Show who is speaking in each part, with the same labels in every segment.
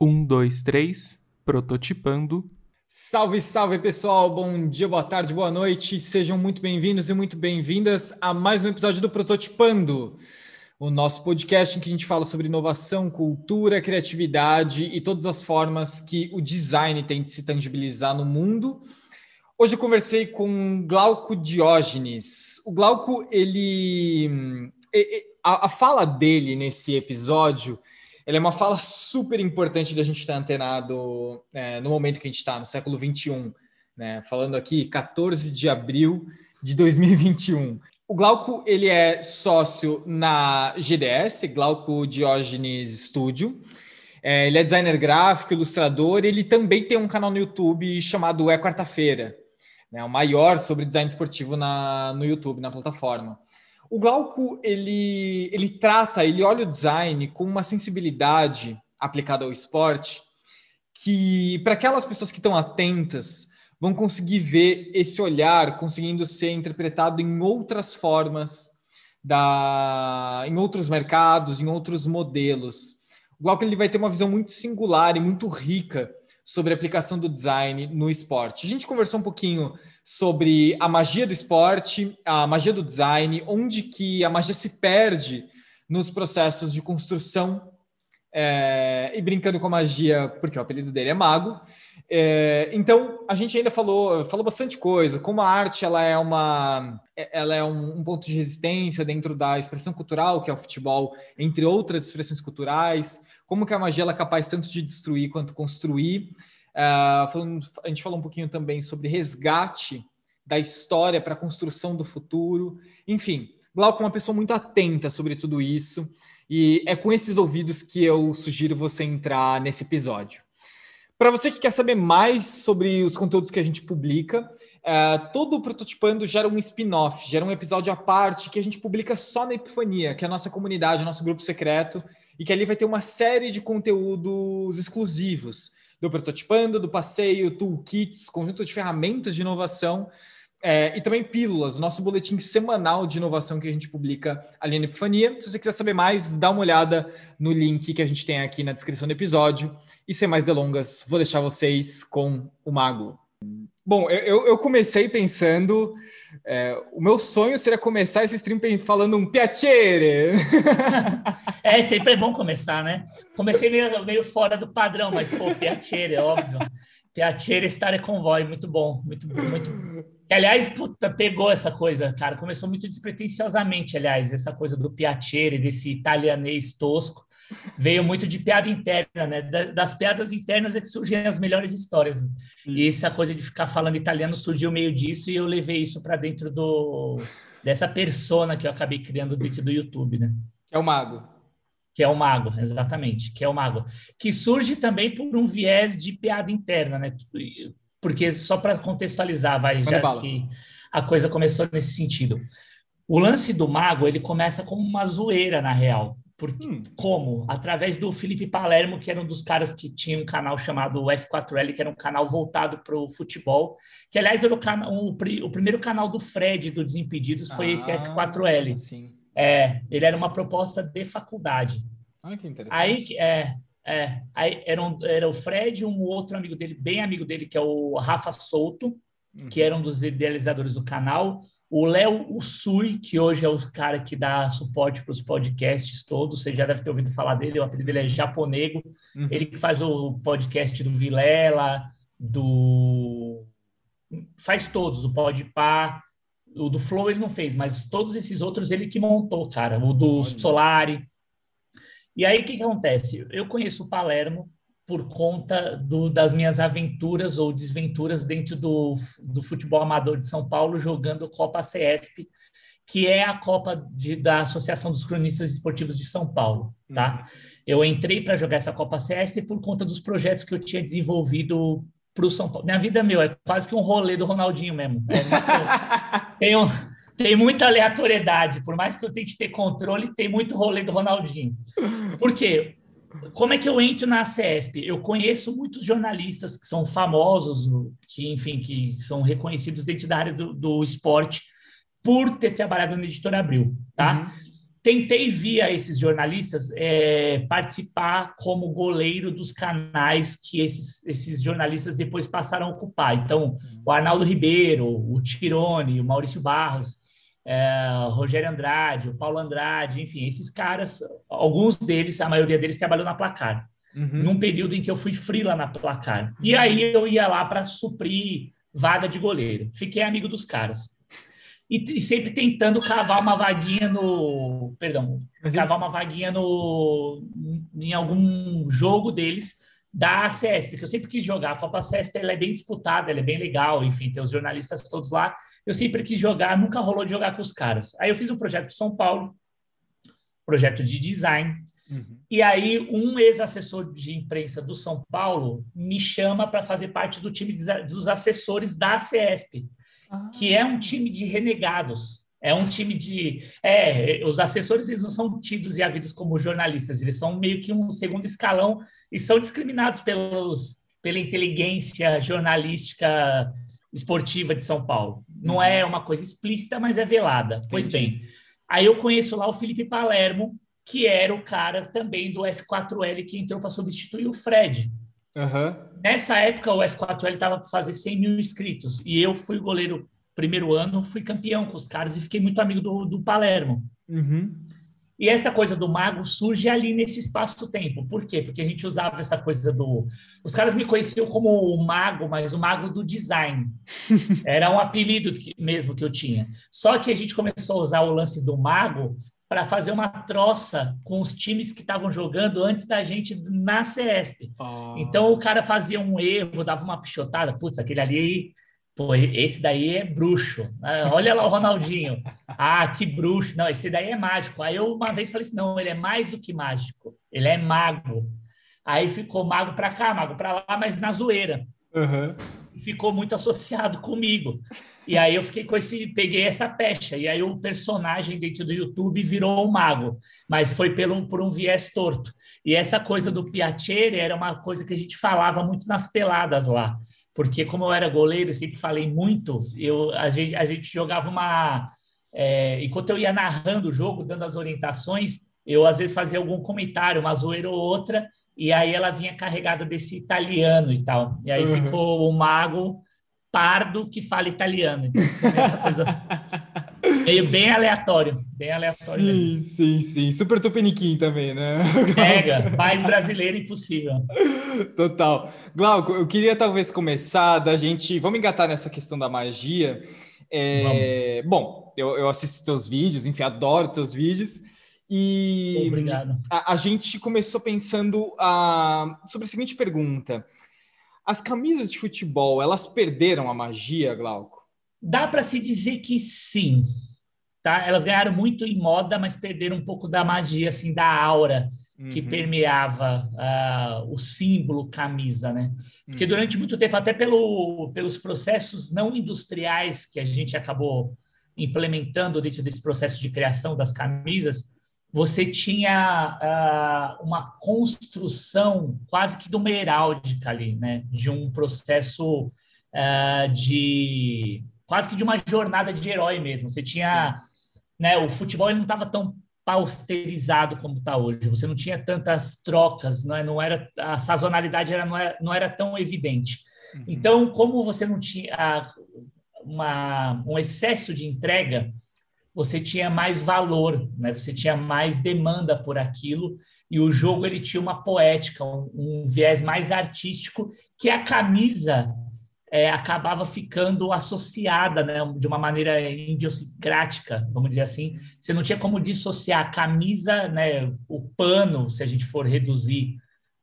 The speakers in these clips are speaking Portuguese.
Speaker 1: Um, dois, três, prototipando.
Speaker 2: Salve, salve pessoal, bom dia, boa tarde, boa noite, sejam muito bem-vindos e muito bem-vindas a mais um episódio do Prototipando, o nosso podcast em que a gente fala sobre inovação, cultura, criatividade e todas as formas que o design tem de se tangibilizar no mundo. Hoje eu conversei com Glauco Diógenes. O Glauco, ele. A, a fala dele nesse episódio ele é uma fala super importante da gente estar antenado é, no momento que a gente está, no século 21, né? Falando aqui, 14 de abril de 2021. O Glauco, ele é sócio na GDS, Glauco Diógenes Studio. É, ele é designer gráfico, ilustrador, ele também tem um canal no YouTube chamado É Quarta-feira, né, o maior sobre design esportivo na, no YouTube, na plataforma. O Glauco, ele, ele trata, ele olha o design com uma sensibilidade aplicada ao esporte que, para aquelas pessoas que estão atentas, vão conseguir ver esse olhar conseguindo ser interpretado em outras formas, da, em outros mercados, em outros modelos. O Glauco ele vai ter uma visão muito singular e muito rica sobre a aplicação do design no esporte. A gente conversou um pouquinho sobre a magia do esporte, a magia do design, onde que a magia se perde nos processos de construção é, e brincando com a magia, porque o apelido dele é mago. É, então a gente ainda falou, falou bastante coisa, como a arte ela é uma, ela é um, um, ponto de resistência dentro da expressão cultural que é o futebol, entre outras expressões culturais, como que a magia ela é capaz tanto de destruir quanto construir. Uh, falando, a gente falou um pouquinho também sobre resgate da história para a construção do futuro. Enfim, Glauco é uma pessoa muito atenta sobre tudo isso e é com esses ouvidos que eu sugiro você entrar nesse episódio. Para você que quer saber mais sobre os conteúdos que a gente publica, uh, todo o Prototipando gera um spin-off, gera um episódio à parte que a gente publica só na Epifania, que é a nossa comunidade, nosso grupo secreto, e que ali vai ter uma série de conteúdos exclusivos do prototipando, do passeio, toolkits, conjunto de ferramentas de inovação é, e também pílulas, nosso boletim semanal de inovação que a gente publica ali na Epifania. Se você quiser saber mais, dá uma olhada no link que a gente tem aqui na descrição do episódio. E sem mais delongas, vou deixar vocês com o Mago. Bom, eu, eu comecei pensando. É, o meu sonho seria começar esse stream falando um piacere.
Speaker 3: é, sempre é bom começar, né? Comecei meio, meio fora do padrão, mas, pô, piacere, é óbvio. Piacere stare convoy, muito bom, muito, muito. E, aliás, puta, pegou essa coisa, cara. Começou muito despretensiosamente, aliás, essa coisa do piacere, desse italianês tosco veio muito de piada interna, né? Das piadas internas é que surgem as melhores histórias. E essa coisa de ficar falando italiano surgiu meio disso e eu levei isso para dentro do dessa persona que eu acabei criando dentro do YouTube, né?
Speaker 2: Que é o mago.
Speaker 3: Que é o mago, exatamente, que é o mago. Que surge também por um viés de piada interna, né? Porque só para contextualizar, vai já bala. que a coisa começou nesse sentido. O lance do mago, ele começa como uma zoeira, na real. Porque, hum. Como? Através do Felipe Palermo, que era um dos caras que tinha um canal chamado F4L, que era um canal voltado para o futebol. Que, aliás, era o, canal, o, o, primeiro canal do Fred, do Desimpedidos, foi ah, esse F4L.
Speaker 2: Sim.
Speaker 3: É, ele era uma proposta de faculdade.
Speaker 2: Ah, que interessante.
Speaker 3: Aí, é, é, aí era, um, era o Fred e um outro amigo dele, bem amigo dele, que é o Rafa Souto, uhum. que era um dos idealizadores do canal. O Léo Usui, que hoje é o cara que dá suporte para os podcasts todos, você já deve ter ouvido falar dele, o apelido dele é Japonego. Uhum. Ele que faz o podcast do Vilela, do. Faz todos, o Podpah, o do Flow ele não fez, mas todos esses outros ele que montou, cara. O do Solari. E aí o que, que acontece? Eu conheço o Palermo, por conta do, das minhas aventuras ou desventuras dentro do, do futebol amador de São Paulo, jogando Copa CESP, que é a Copa de, da Associação dos Cronistas Esportivos de São Paulo, tá? Uhum. Eu entrei para jogar essa Copa CESP por conta dos projetos que eu tinha desenvolvido para o São Paulo. Minha vida, meu, é quase que um rolê do Ronaldinho mesmo. É tem, um, tem muita aleatoriedade. Por mais que eu tente ter controle, tem muito rolê do Ronaldinho. Por quê? Como é que eu entro na CESP? Eu conheço muitos jornalistas que são famosos, que, enfim, que são reconhecidos dentro da área do, do esporte por ter trabalhado na Editora Abril, tá? Uhum. tentei via esses jornalistas é, participar como goleiro dos canais que esses, esses jornalistas depois passaram a ocupar. Então, o Arnaldo Ribeiro, o Tirone, o Maurício Barros, é, Rogério Andrade, o Paulo Andrade, enfim, esses caras, alguns deles, a maioria deles trabalhou na Placar, uhum. num período em que eu fui frila na Placar. E aí eu ia lá para suprir vaga de goleiro. Fiquei amigo dos caras e, e, sempre tentando cavar uma vaguinha no. Perdão, cavar uma vaguinha no, em algum jogo deles da ACS, porque eu sempre quis jogar. A Copa ACS ela é bem disputada, ela é bem legal, enfim, tem os jornalistas todos lá. Eu sempre quis jogar, nunca rolou de jogar com os caras. Aí eu fiz um projeto de São Paulo, projeto de design. Uhum. E aí, um ex-assessor de imprensa do São Paulo me chama para fazer parte do time dos assessores da CESP que é um time de renegados. É um time de. É, os assessores eles não são tidos e havidos como jornalistas, eles são meio que um segundo escalão e são discriminados pelos, pela inteligência jornalística esportiva de São Paulo. Não uhum. é uma coisa explícita, mas é velada. Pois bem, aí eu conheço lá o Felipe Palermo, que era o cara também do F4L que entrou para substituir o Fred. Uhum. Nessa época, o F4L estava para fazer 100 mil inscritos e eu fui goleiro primeiro ano, fui campeão com os caras e fiquei muito amigo do, do Palermo. Uhum. E essa coisa do mago surge ali nesse espaço-tempo. Por quê? Porque a gente usava essa coisa do. Os caras me conheciam como o mago, mas o mago do design. Era um apelido que, mesmo que eu tinha. Só que a gente começou a usar o lance do mago para fazer uma troça com os times que estavam jogando antes da gente na CESP. Oh. Então o cara fazia um erro, dava uma pichotada, putz, aquele ali, pô, esse daí é bruxo. Ah, olha lá o Ronaldinho. Ah, que bruxo. Não, esse daí é mágico. Aí eu uma vez falei assim, não, ele é mais do que mágico. Ele é mago. Aí ficou mago para cá, mago para lá, mas na zoeira. Uhum ficou muito associado comigo. E aí eu fiquei com esse, peguei essa pecha. E aí o personagem dentro do YouTube virou o um mago, mas foi pelo, por um viés torto. E essa coisa do Piacere era uma coisa que a gente falava muito nas peladas lá. Porque como eu era goleiro, eu sempre falei muito, eu, a, gente, a gente jogava uma... É, enquanto eu ia narrando o jogo, dando as orientações, eu às vezes fazia algum comentário, uma zoeira ou outra, e aí ela vinha carregada desse italiano e tal. E aí uhum. ficou o mago pardo que fala italiano. Então, essa coisa meio bem aleatório, bem aleatório.
Speaker 2: Sim, mesmo. sim, sim. Super tupiniquim também, né?
Speaker 3: Pega, mais brasileiro impossível.
Speaker 2: Total. Glauco, eu queria talvez começar da gente... Vamos engatar nessa questão da magia. É... Bom, eu, eu assisto teus vídeos, enfim, adoro teus vídeos. E
Speaker 3: Obrigado.
Speaker 2: A, a gente começou pensando a, sobre a seguinte pergunta: as camisas de futebol elas perderam a magia, Glauco?
Speaker 3: Dá para se dizer que sim. Tá? Elas ganharam muito em moda, mas perderam um pouco da magia, assim, da aura que uhum. permeava uh, o símbolo camisa, né? Porque uhum. durante muito tempo, até pelo, pelos processos não industriais que a gente acabou implementando dentro desse processo de criação das camisas, você tinha uh, uma construção quase que de uma heráldica ali, né? De um processo uh, de quase que de uma jornada de herói mesmo. Você tinha, Sim. né? O futebol não estava tão pausterizado como está hoje. Você não tinha tantas trocas, não, é, não era a sazonalidade era, não, era, não era tão evidente. Uhum. Então, como você não tinha uma, um excesso de entrega, você tinha mais valor, né? Você tinha mais demanda por aquilo e o jogo ele tinha uma poética, um, um viés mais artístico que a camisa é, acabava ficando associada, né? De uma maneira idiosincrática, vamos dizer assim. Você não tinha como dissociar a camisa, né? O pano, se a gente for reduzir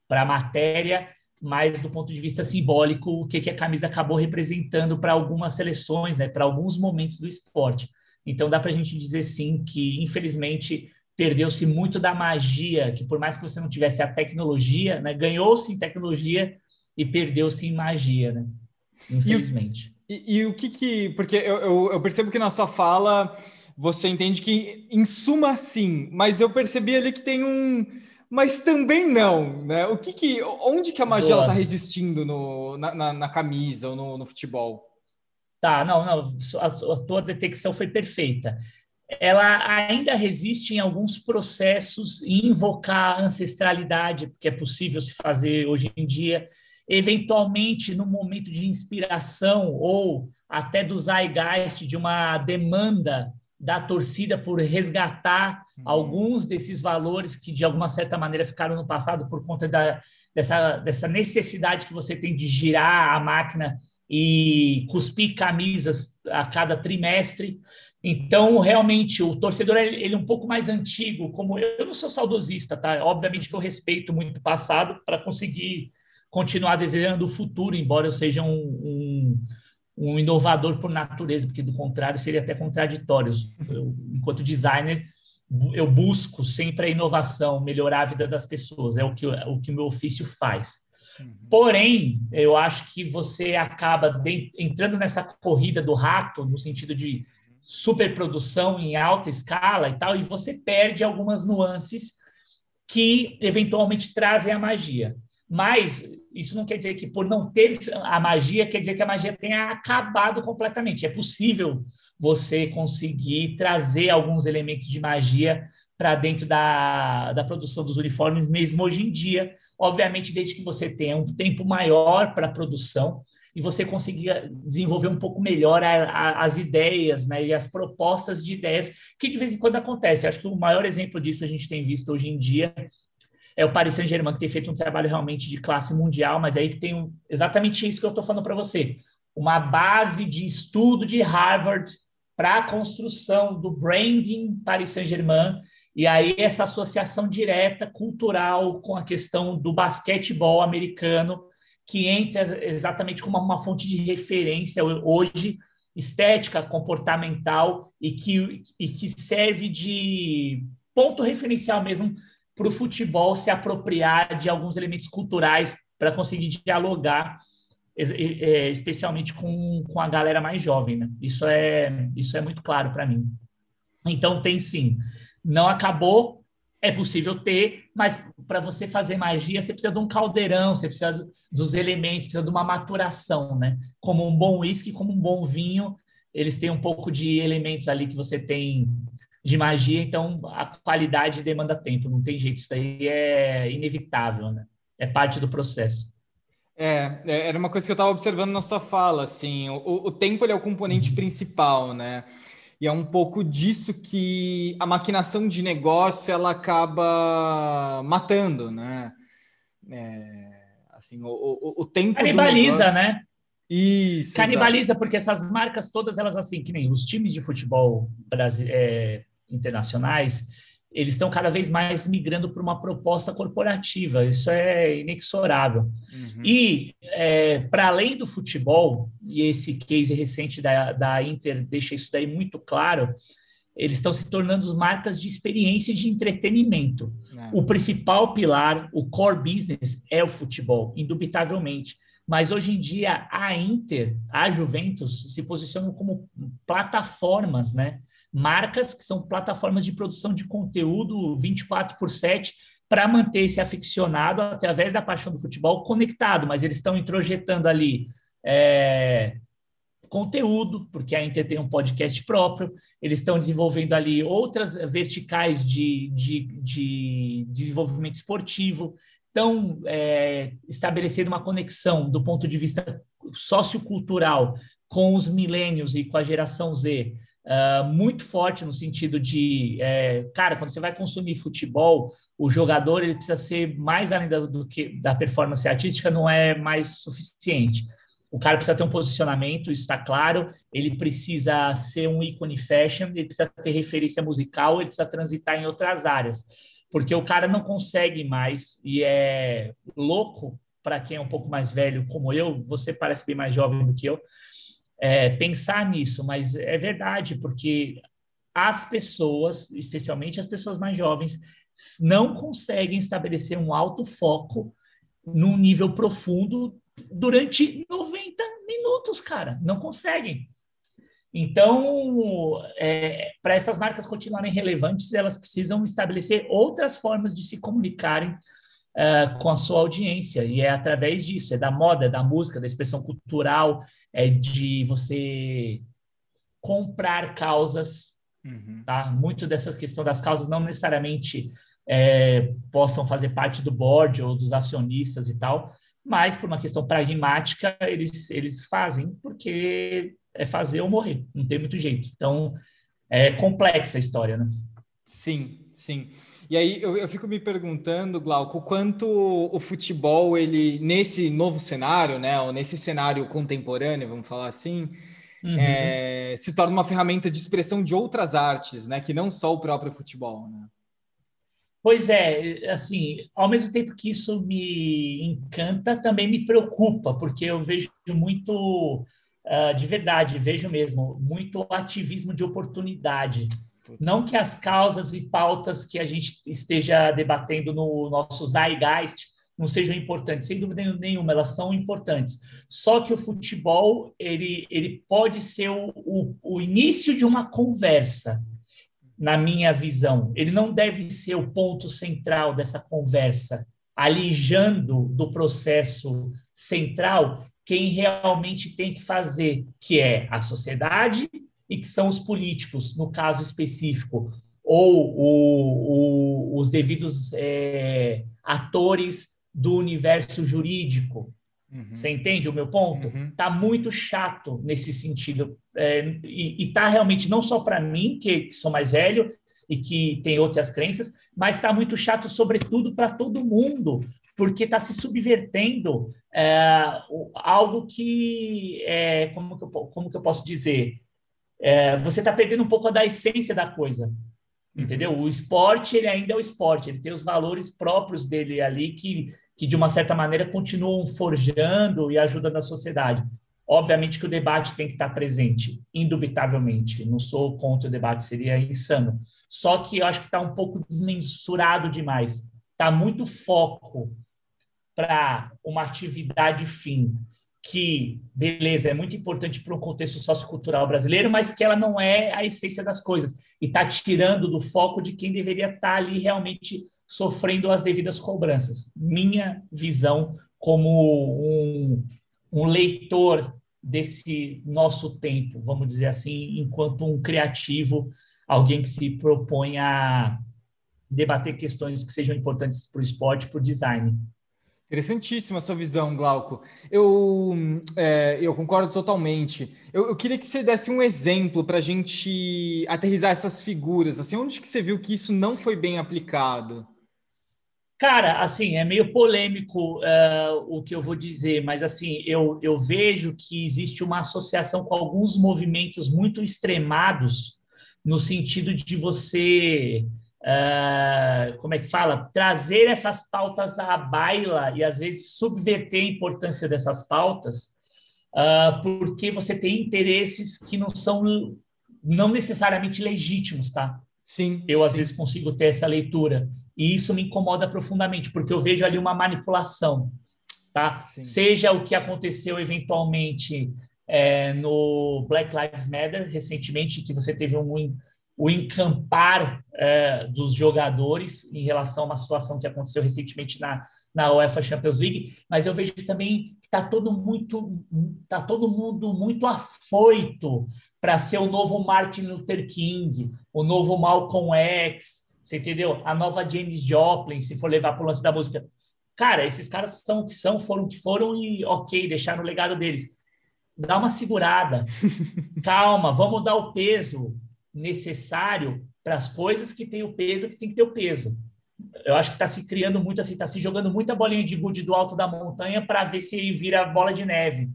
Speaker 3: para a matéria, mas do ponto de vista simbólico, o que, que a camisa acabou representando para algumas seleções, né? Para alguns momentos do esporte. Então dá para a gente dizer sim que, infelizmente, perdeu-se muito da magia, que por mais que você não tivesse a tecnologia, né, ganhou-se em tecnologia e perdeu-se em magia, né? Infelizmente.
Speaker 2: E, e, e, o que que... Porque eu, eu, eu percebo que na sua fala você entende que, em suma, sim, mas eu percebi ali que tem um... Mas também não, né? O que que... Onde que a magia está resistindo no, na, na, na camisa ou no, no futebol?
Speaker 3: Tá, não, não, a, a tua detecção foi perfeita. ela ainda resiste em alguns processos e invocar a ancestralidade, que é possível se fazer hoje em dia, eventualmente no momento de inspiração ou até do zeitgeist de uma demanda da torcida por resgatar uhum. alguns desses valores que de alguma certa maneira ficaram no passado por conta da, dessa, dessa necessidade que você tem de girar a máquina e cuspir camisas a cada trimestre. Então, realmente, o torcedor ele é um pouco mais antigo, como eu, eu não sou saudosista, tá? Obviamente que eu respeito muito o passado para conseguir continuar desejando o futuro, embora eu seja um, um, um, inovador por natureza, porque do contrário seria até contraditório. Eu, enquanto designer, eu busco sempre a inovação, melhorar a vida das pessoas, é o que o que o meu ofício faz. Uhum. Porém, eu acho que você acaba de, entrando nessa corrida do rato, no sentido de superprodução em alta escala e tal, e você perde algumas nuances que eventualmente trazem a magia. Mas isso não quer dizer que por não ter a magia, quer dizer que a magia tenha acabado completamente. É possível você conseguir trazer alguns elementos de magia para dentro da, da produção dos uniformes, mesmo hoje em dia. Obviamente, desde que você tenha um tempo maior para a produção, e você conseguir desenvolver um pouco melhor a, a, as ideias né, e as propostas de ideias, que de vez em quando acontece. Acho que o maior exemplo disso a gente tem visto hoje em dia é o Paris Saint-Germain, que tem feito um trabalho realmente de classe mundial, mas aí tem um, exatamente isso que eu estou falando para você. Uma base de estudo de Harvard para a construção do branding Paris Saint-Germain, e aí essa associação direta cultural com a questão do basquetebol americano, que entra exatamente como uma fonte de referência hoje estética, comportamental e que, e que serve de ponto referencial mesmo para o futebol se apropriar de alguns elementos culturais para conseguir dialogar, é, especialmente com, com a galera mais jovem. Né? Isso, é, isso é muito claro para mim. Então, tem sim. Não acabou, é possível ter, mas para você fazer magia, você precisa de um caldeirão, você precisa dos elementos, precisa de uma maturação, né? Como um bom uísque, como um bom vinho, eles têm um pouco de elementos ali que você tem de magia, então a qualidade demanda tempo, não tem jeito, isso daí é inevitável, né? É parte do processo.
Speaker 2: É, é era uma coisa que eu estava observando na sua fala, assim, o, o tempo é o componente principal, né? E é um pouco disso que a maquinação de negócio ela acaba matando, né? É, assim, o, o, o tempo
Speaker 3: canibaliza,
Speaker 2: negócio...
Speaker 3: né?
Speaker 2: Isso.
Speaker 3: Canibaliza exato. porque essas marcas todas elas assim que nem os times de futebol é, internacionais eles estão cada vez mais migrando para uma proposta corporativa, isso é inexorável. Uhum. E, é, para além do futebol, e esse case recente da, da Inter deixa isso daí muito claro, eles estão se tornando marcas de experiência e de entretenimento. É. O principal pilar, o core business, é o futebol, indubitavelmente. Mas hoje em dia, a Inter, a Juventus, se posicionam como plataformas, né? Marcas que são plataformas de produção de conteúdo 24 por 7 para manter esse aficionado através da paixão do futebol conectado, mas eles estão introjetando ali é, conteúdo, porque a Inter tem um podcast próprio, eles estão desenvolvendo ali outras verticais de, de, de desenvolvimento esportivo, estão é, estabelecendo uma conexão do ponto de vista sociocultural com os milênios e com a geração Z, Uh, muito forte no sentido de, é, cara, quando você vai consumir futebol, o jogador ele precisa ser mais além do, que da performance artística, não é mais suficiente. O cara precisa ter um posicionamento, isso está claro. Ele precisa ser um ícone fashion, ele precisa ter referência musical, ele precisa transitar em outras áreas, porque o cara não consegue mais e é louco para quem é um pouco mais velho como eu. Você parece bem mais jovem do que eu é, pensar nisso, mas é verdade, porque as pessoas, especialmente as pessoas mais jovens, não conseguem estabelecer um alto foco num nível profundo durante 90 minutos, cara. Não conseguem. Então, é, para essas marcas continuarem relevantes, elas precisam estabelecer outras formas de se comunicarem uh, com a sua audiência. E é através disso, é da moda, é da música, da expressão cultural, é de você comprar causas Uhum. Tá? Muito dessa questão das causas não necessariamente é, possam fazer parte do board ou dos acionistas e tal, mas por uma questão pragmática eles, eles fazem porque é fazer ou morrer, não tem muito jeito. Então é complexa a história, né?
Speaker 2: Sim, sim. E aí eu, eu fico me perguntando, Glauco, quanto o futebol, ele, nesse novo cenário, né, ou nesse cenário contemporâneo, vamos falar assim, uhum. é, se torna uma ferramenta de expressão de outras artes, né, que não só o próprio futebol, né?
Speaker 3: Pois é, assim, ao mesmo tempo que isso me encanta, também me preocupa, porque eu vejo muito, uh, de verdade, vejo mesmo, muito ativismo de oportunidade. Não que as causas e pautas que a gente esteja debatendo no nosso Zeitgeist não sejam importantes, sem dúvida nenhuma, elas são importantes. Só que o futebol ele, ele pode ser o, o, o início de uma conversa, na minha visão. Ele não deve ser o ponto central dessa conversa, alijando do processo central quem realmente tem que fazer, que é a sociedade e que são os políticos, no caso específico, ou o, o, os devidos é, atores do universo jurídico. Uhum. Você entende o meu ponto? Uhum. Tá muito chato nesse sentido. É, e, e tá realmente não só para mim, que, que, sou mais velho e que tem outras crenças, mas tá muito chato, sobretudo, para todo mundo, porque está se subvertendo é, algo que, é, como, que eu, como que eu posso dizer? É, você está perdendo um pouco da essência da coisa. Entendeu? Uhum. O esporte, ele ainda é o esporte, ele tem os valores próprios dele ali que, que de uma certa maneira, continuam forjando e ajudando a sociedade. Obviamente que o debate tem que estar presente, indubitavelmente. Não sou contra o debate, seria insano. Só que eu acho que está um pouco desmensurado demais. Está muito foco para uma atividade fim que, beleza, é muito importante para o contexto sociocultural brasileiro, mas que ela não é a essência das coisas e está tirando do foco de quem deveria estar tá ali realmente sofrendo as devidas cobranças. Minha visão como um, um leitor desse nosso tempo, vamos dizer assim, enquanto um criativo, alguém que se propõe a debater questões que sejam importantes para o esporte, para o design.
Speaker 2: Interessantíssima a sua visão, Glauco. Eu, é, eu concordo totalmente. Eu, eu, queria que você desse um exemplo para a gente aterrizar essas figuras. Assim, onde que você viu que isso não foi bem aplicado?
Speaker 3: Cara, assim, é meio polêmico uh, o que eu vou dizer, mas assim, eu, eu vejo que existe uma associação com alguns movimentos muito extremados, no sentido de você uh, como é que fala? Trazer essas pautas à baila e às vezes subverter a importância dessas pautas, uh, porque você tem interesses que não são não necessariamente legítimos, tá?
Speaker 2: Sim.
Speaker 3: Eu às
Speaker 2: sim.
Speaker 3: vezes consigo ter essa leitura e isso me incomoda profundamente porque eu vejo ali uma manipulação, tá? Sim. Seja o que aconteceu eventualmente é, no Black Lives Matter recentemente, que você teve um o encampar é, dos jogadores em relação a uma situação que aconteceu recentemente na, na UEFA Champions League, mas eu vejo também que está todo muito tá todo mundo muito afoito para ser o novo Martin Luther King, o novo Malcolm X, você entendeu? A nova James Joplin, se for levar para o lance da música. Cara, esses caras são o que são, foram o que foram e ok, deixaram o legado deles. Dá uma segurada, calma, vamos dar o peso necessário para as coisas que têm o peso que tem que ter o peso. Eu acho que está se criando muito assim, está se jogando muita bolinha de gude do alto da montanha para ver se vira bola de neve.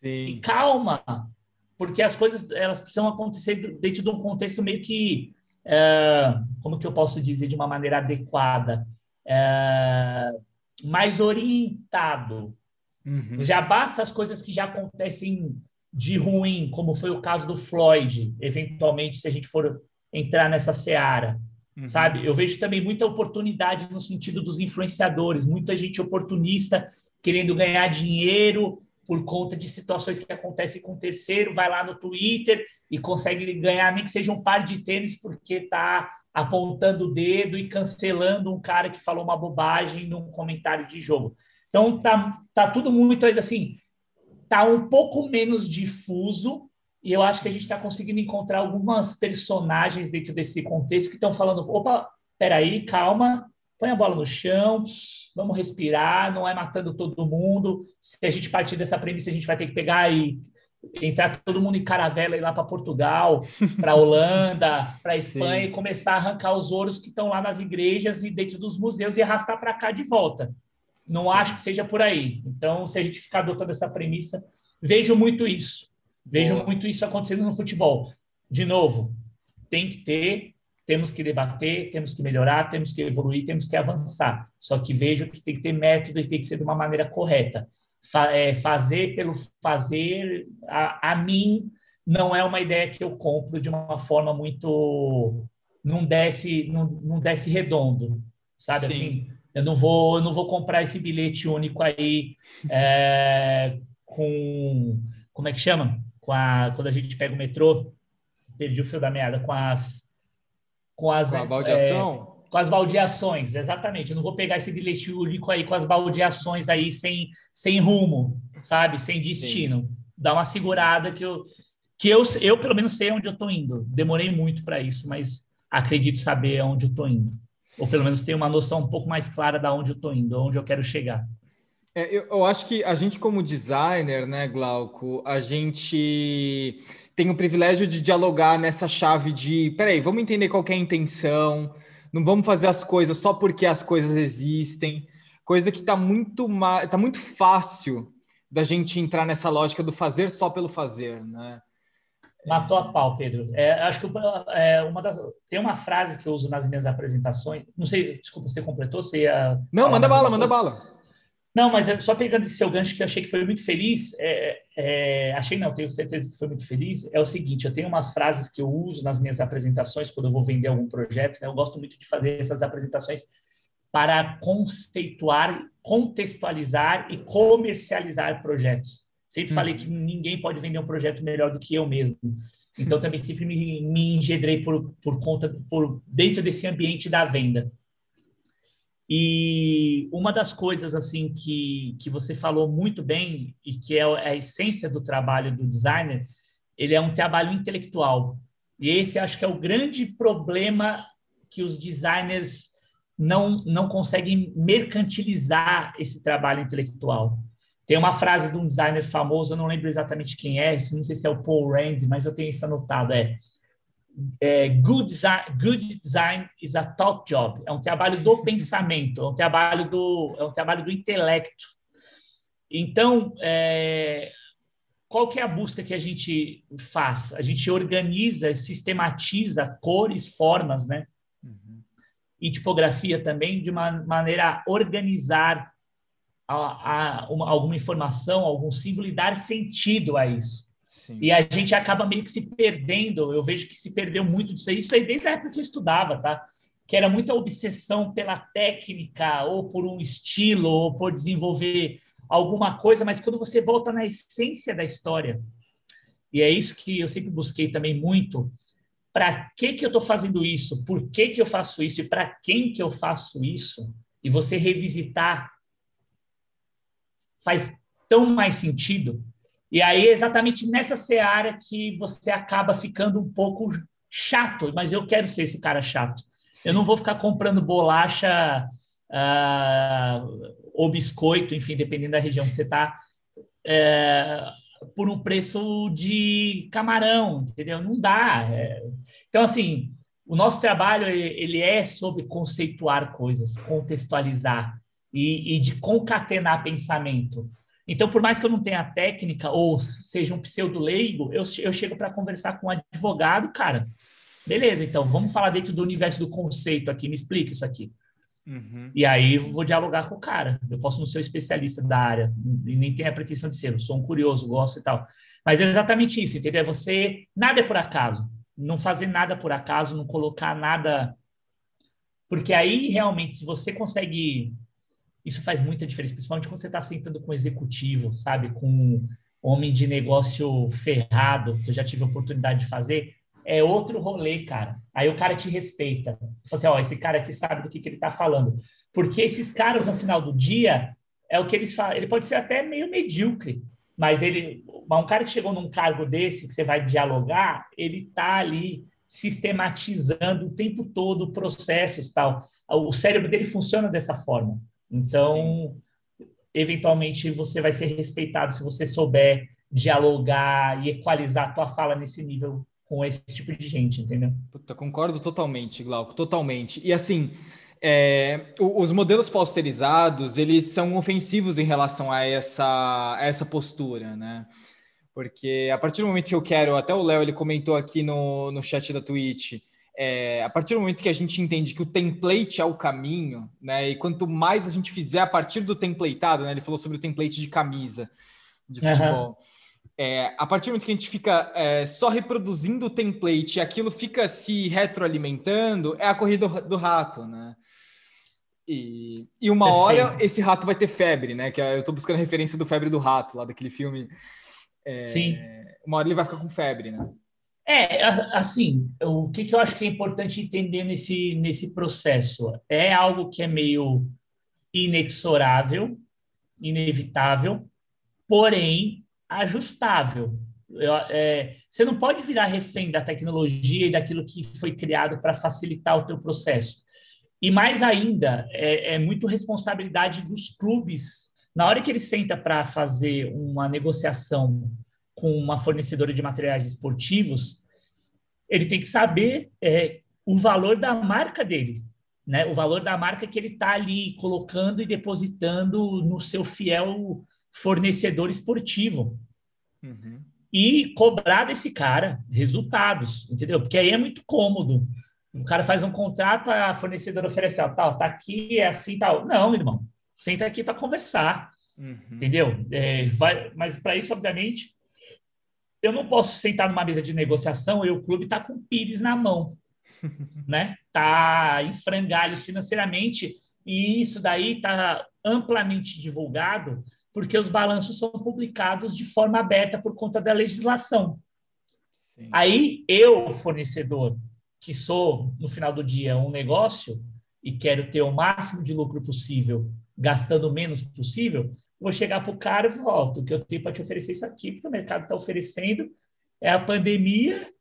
Speaker 3: Sim. E calma, porque as coisas elas precisam acontecer dentro de um contexto meio que, é, como que eu posso dizer de uma maneira adequada, é, mais orientado. Uhum. Já basta as coisas que já acontecem de ruim, como foi o caso do Floyd, eventualmente, se a gente for entrar nessa seara. Uhum. Sabe? Eu vejo também muita oportunidade no sentido dos influenciadores, muita gente oportunista querendo ganhar dinheiro por conta de situações que acontecem com o terceiro, vai lá no Twitter e consegue ganhar nem que seja um par de tênis porque está apontando o dedo e cancelando um cara que falou uma bobagem num comentário de jogo. Então tá, tá tudo muito assim, está um pouco menos difuso e eu acho que a gente está conseguindo encontrar algumas personagens dentro desse contexto que estão falando: opa, peraí, calma, põe a bola no chão, vamos respirar, não é matando todo mundo. Se a gente partir dessa premissa, a gente vai ter que pegar e entrar todo mundo em caravela e ir lá para Portugal, para Holanda, para Espanha Sim. e começar a arrancar os ouros que estão lá nas igrejas e dentro dos museus e arrastar para cá de volta. Não Sim. acho que seja por aí. Então, se a gente ficar adotando essa premissa, vejo muito isso. Vejo Boa. muito isso acontecendo no futebol. De novo, tem que ter temos que debater, temos que melhorar, temos que evoluir, temos que avançar. Só que vejo que tem que ter método e tem que ser de uma maneira correta. Fa é, fazer pelo fazer, a, a, mim, não é uma ideia que eu compro de uma forma muito. não desce, não, não desce redondo, sabe Sim. assim? Eu não vou, eu não vou comprar esse bilhete único aí é, com. Como é que chama? A, quando a gente pega o metrô, perdi o fio da meada, com as
Speaker 2: com as com a baldeação?
Speaker 3: É, com as baldeações, exatamente. Eu não vou pegar esse bilhete único aí com as baldeações aí sem, sem rumo, sabe? Sem destino. Sim. Dá uma segurada que eu que eu, eu pelo menos sei onde eu estou indo. Demorei muito para isso, mas acredito saber onde eu estou indo. Ou pelo menos tenho uma noção um pouco mais clara da onde eu estou indo, onde eu quero chegar.
Speaker 2: É, eu, eu, acho que a gente, como designer, né, Glauco, a gente tem o privilégio de dialogar nessa chave de, peraí, vamos entender qual é a intenção, não vamos fazer as coisas só porque as coisas existem, coisa que está muito, tá muito fácil da gente entrar nessa lógica do fazer só pelo fazer, né?
Speaker 3: Matou a pau, Pedro. É, acho que é, uma das, tem uma frase que eu uso nas minhas apresentações. Não sei, desculpa, você completou? Você ia
Speaker 2: Não, manda bala, manda bala.
Speaker 3: Não, mas só pegando esse seu gancho que eu achei que foi muito feliz, é, é, achei não, tenho certeza que foi muito feliz, é o seguinte, eu tenho umas frases que eu uso nas minhas apresentações quando eu vou vender algum projeto, né? eu gosto muito de fazer essas apresentações para conceituar, contextualizar e comercializar projetos. Sempre falei uhum. que ninguém pode vender um projeto melhor do que eu mesmo. Então, também sempre me, me engendrei por, por conta, por dentro desse ambiente da venda. E uma das coisas assim que, que você falou muito bem e que é a essência do trabalho do designer, ele é um trabalho intelectual. E esse acho que é o grande problema que os designers não não conseguem mercantilizar esse trabalho intelectual. Tem uma frase de um designer famoso, eu não lembro exatamente quem é, não sei se é o Paul Rand, mas eu tenho isso anotado, é é, good, design, good design is a thought job. É um trabalho do pensamento, é um trabalho do, é um trabalho do intelecto. Então, é, qual que é a busca que a gente faz? A gente organiza, sistematiza cores, formas, né? Uhum. E tipografia também, de uma maneira a organizar a, a, uma, alguma informação, algum símbolo e dar sentido a isso. Sim. E a gente acaba meio que se perdendo. Eu vejo que se perdeu muito disso aí. Isso aí desde a época que eu estudava, tá? Que era muita obsessão pela técnica, ou por um estilo, ou por desenvolver alguma coisa, mas quando você volta na essência da história, e é isso que eu sempre busquei também muito, para que que eu estou fazendo isso? Por que que eu faço isso? E para quem que eu faço isso? E você revisitar faz tão mais sentido e aí é exatamente nessa seara que você acaba ficando um pouco chato, mas eu quero ser esse cara chato. Sim. Eu não vou ficar comprando bolacha uh, ou biscoito, enfim, dependendo da região que você está, é, por um preço de camarão, entendeu? Não dá. É. Então, assim, o nosso trabalho ele é sobre conceituar coisas, contextualizar e, e de concatenar pensamento. Então, por mais que eu não tenha técnica ou seja um pseudo leigo, eu, eu chego para conversar com um advogado, cara. Beleza, então vamos falar dentro do universo do conceito aqui, me explica isso aqui. Uhum. E aí vou dialogar com o cara. Eu posso não ser um especialista da área, e nem tenho a pretensão de ser, eu sou um curioso, gosto e tal. Mas é exatamente isso, entendeu? É você, nada é por acaso. Não fazer nada por acaso, não colocar nada. Porque aí realmente, se você consegue isso faz muita diferença, principalmente quando você está sentando com executivo, sabe? Com um homem de negócio ferrado, que eu já tive a oportunidade de fazer. É outro rolê, cara. Aí o cara te respeita. Fala assim, ó, esse cara aqui sabe do que, que ele está falando. Porque esses caras, no final do dia, é o que eles falam. Ele pode ser até meio medíocre, mas ele, um cara que chegou num cargo desse, que você vai dialogar, ele está ali sistematizando o tempo todo processos tal. O cérebro dele funciona dessa forma. Então, Sim. eventualmente, você vai ser respeitado se você souber dialogar e equalizar a tua fala nesse nível com esse tipo de gente, entendeu?
Speaker 2: Puta, concordo totalmente, Glauco, totalmente. E assim, é, os modelos pasteurizados, eles são ofensivos em relação a essa, a essa postura, né? Porque a partir do momento que eu quero, até o Léo ele comentou aqui no, no chat da Twitch, é, a partir do momento que a gente entende que o template é o caminho, né? E quanto mais a gente fizer a partir do templateado, né? Ele falou sobre o template de camisa de futebol. Uhum. É, a partir do momento que a gente fica é, só reproduzindo o template e aquilo fica se retroalimentando, é a corrida do, do rato, né? E, e uma Perfeito. hora esse rato vai ter febre, né? Que é, eu tô buscando referência do Febre do Rato, lá daquele filme. É,
Speaker 3: Sim.
Speaker 2: Uma hora ele vai ficar com febre, né?
Speaker 3: É, assim, o que, que eu acho que é importante entender nesse, nesse processo? É algo que é meio inexorável, inevitável, porém ajustável. Eu, é, você não pode virar refém da tecnologia e daquilo que foi criado para facilitar o teu processo. E mais ainda, é, é muito responsabilidade dos clubes. Na hora que ele senta para fazer uma negociação com uma fornecedora de materiais esportivos, ele tem que saber é, o valor da marca dele, né? O valor da marca que ele está ali colocando e depositando no seu fiel fornecedor esportivo. Uhum. E cobrar desse cara resultados, entendeu? Porque aí é muito cômodo. O cara faz um contrato, a fornecedora oferece, ó, tal, tá aqui, é assim, tal. Não, irmão, senta aqui para conversar, uhum. entendeu? É, vai, mas para isso, obviamente, eu não posso sentar numa mesa de negociação e o clube tá com o pires na mão, né? Tá em frangalhos financeiramente e isso daí tá amplamente divulgado porque os balanços são publicados de forma aberta por conta da legislação. Sim. Aí eu, fornecedor, que sou no final do dia um negócio e quero ter o máximo de lucro possível, gastando o menos possível, vou chegar para o cara e Ó, o que eu tenho para te oferecer isso aqui, porque o mercado está oferecendo, é a pandemia,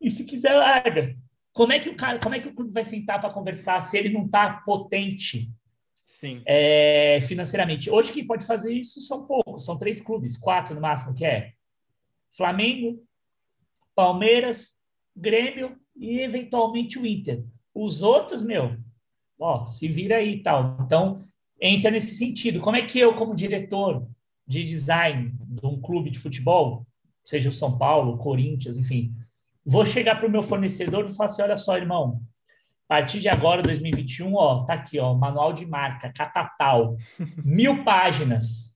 Speaker 3: e se quiser, larga. Como é que o cara, como é que o clube vai sentar para conversar se ele não está potente
Speaker 2: Sim.
Speaker 3: É, financeiramente? Hoje quem pode fazer isso são poucos, são três clubes, quatro no máximo, que é Flamengo, Palmeiras, Grêmio e eventualmente o Inter. Os outros, meu, ó, se vira aí e tal. Então, entra nesse sentido. Como é que eu, como diretor de design de um clube de futebol, seja o São Paulo, Corinthians, enfim, vou chegar para o meu fornecedor e falar assim: olha só, irmão, a partir de agora, 2021, ó, tá aqui, ó, manual de marca, catatal, mil páginas,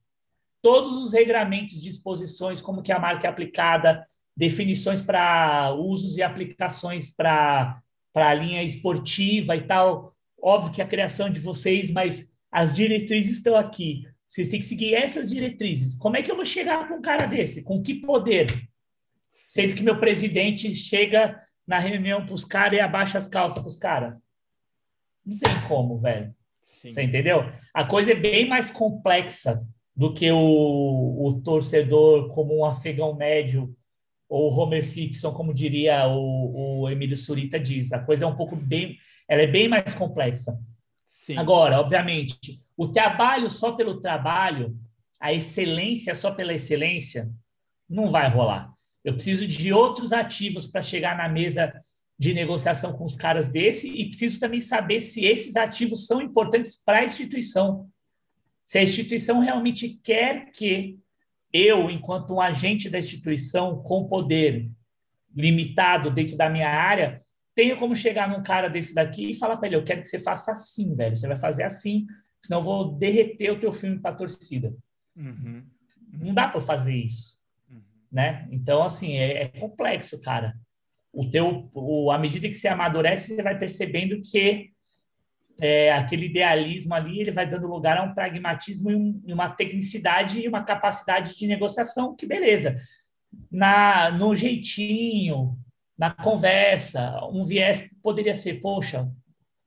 Speaker 3: todos os regramentos, disposições, como que a marca é aplicada, definições para usos e aplicações para a linha esportiva e tal. Óbvio que a criação de vocês, mas as diretrizes estão aqui. Vocês têm que seguir essas diretrizes. Como é que eu vou chegar para um cara desse? Com que poder? Sendo que meu presidente chega na reunião para os caras e abaixa as calças para os caras. Não tem como, velho. Sim. Você entendeu? A coisa é bem mais complexa do que o, o torcedor como um afegão médio ou Homer Simpson, como diria o, o Emílio Surita diz. A coisa é um pouco bem, ela é bem mais complexa. Sim. Agora, obviamente, o trabalho só pelo trabalho, a excelência só pela excelência, não vai rolar. Eu preciso de outros ativos para chegar na mesa de negociação com os caras desse e preciso também saber se esses ativos são importantes para a instituição. Se a instituição realmente quer que eu, enquanto um agente da instituição com poder limitado dentro da minha área, tenho como chegar num cara desse daqui e falar para ele: eu quero que você faça assim, velho. Você vai fazer assim, senão eu vou derreter o teu filme para torcida. Uhum. Não dá para fazer isso, uhum. né? Então, assim, é, é, complexo, cara. O teu, o, à medida que você amadurece, você vai percebendo que é, aquele idealismo ali, ele vai dando lugar a um pragmatismo e, um, e, uma tecnicidade e uma capacidade de negociação, que beleza. Na, no jeitinho, na conversa, um viés poderia ser, poxa,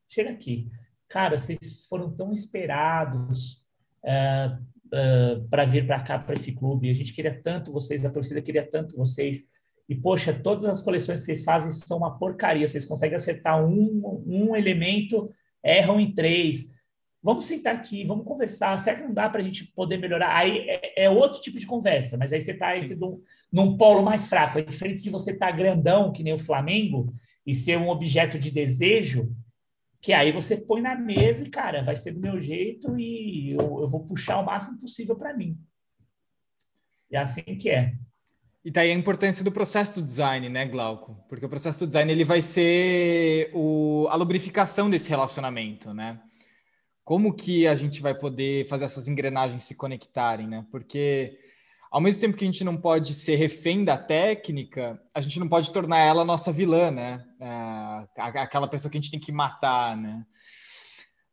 Speaker 3: chega aqui, cara, vocês foram tão esperados, é, uh, para vir para cá, para esse clube. A gente queria tanto vocês, a torcida queria tanto vocês. E, poxa, todas as coleções que vocês fazem são uma porcaria. Vocês conseguem acertar um, um elemento, erram em três. Vamos sentar aqui, vamos conversar. Será que não dá para a gente poder melhorar? Aí é, é, outro tipo de conversa, mas aí você está num, num polo mais fraco. É diferente de você estar tá grandão, que nem o Flamengo, e ser um objeto de desejo, que aí você põe na mesa e, cara, vai ser do meu jeito e eu, eu vou puxar o máximo possível para mim. E é assim que é.
Speaker 2: E daí a importância do processo do design, né, Glauco? Porque o processo do design ele vai ser o, a lubrificação desse relacionamento, né? Como que a gente vai poder fazer essas engrenagens se conectarem, né? Porque ao mesmo tempo que a gente não pode ser refém da técnica, a gente não pode tornar ela nossa vilã, né? É, aquela pessoa que a gente tem que matar, né?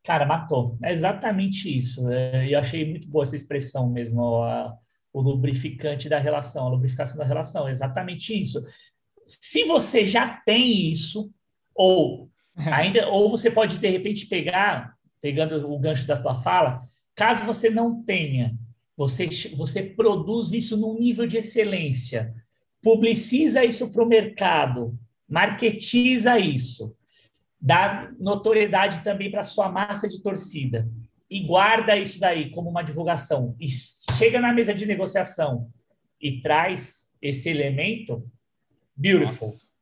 Speaker 3: Cara, matou. É exatamente isso. É, eu achei muito boa essa expressão mesmo, o lubrificante da relação, a lubrificação da relação. É exatamente isso. Se você já tem isso, ou ainda, ou você pode de repente pegar, pegando o gancho da tua fala, caso você não tenha você, você produz isso num nível de excelência, publiciza isso para o mercado, marketiza isso, dá notoriedade também para a sua massa de torcida e guarda isso daí como uma divulgação e chega na mesa de negociação e traz esse elemento, beautiful. Nossa.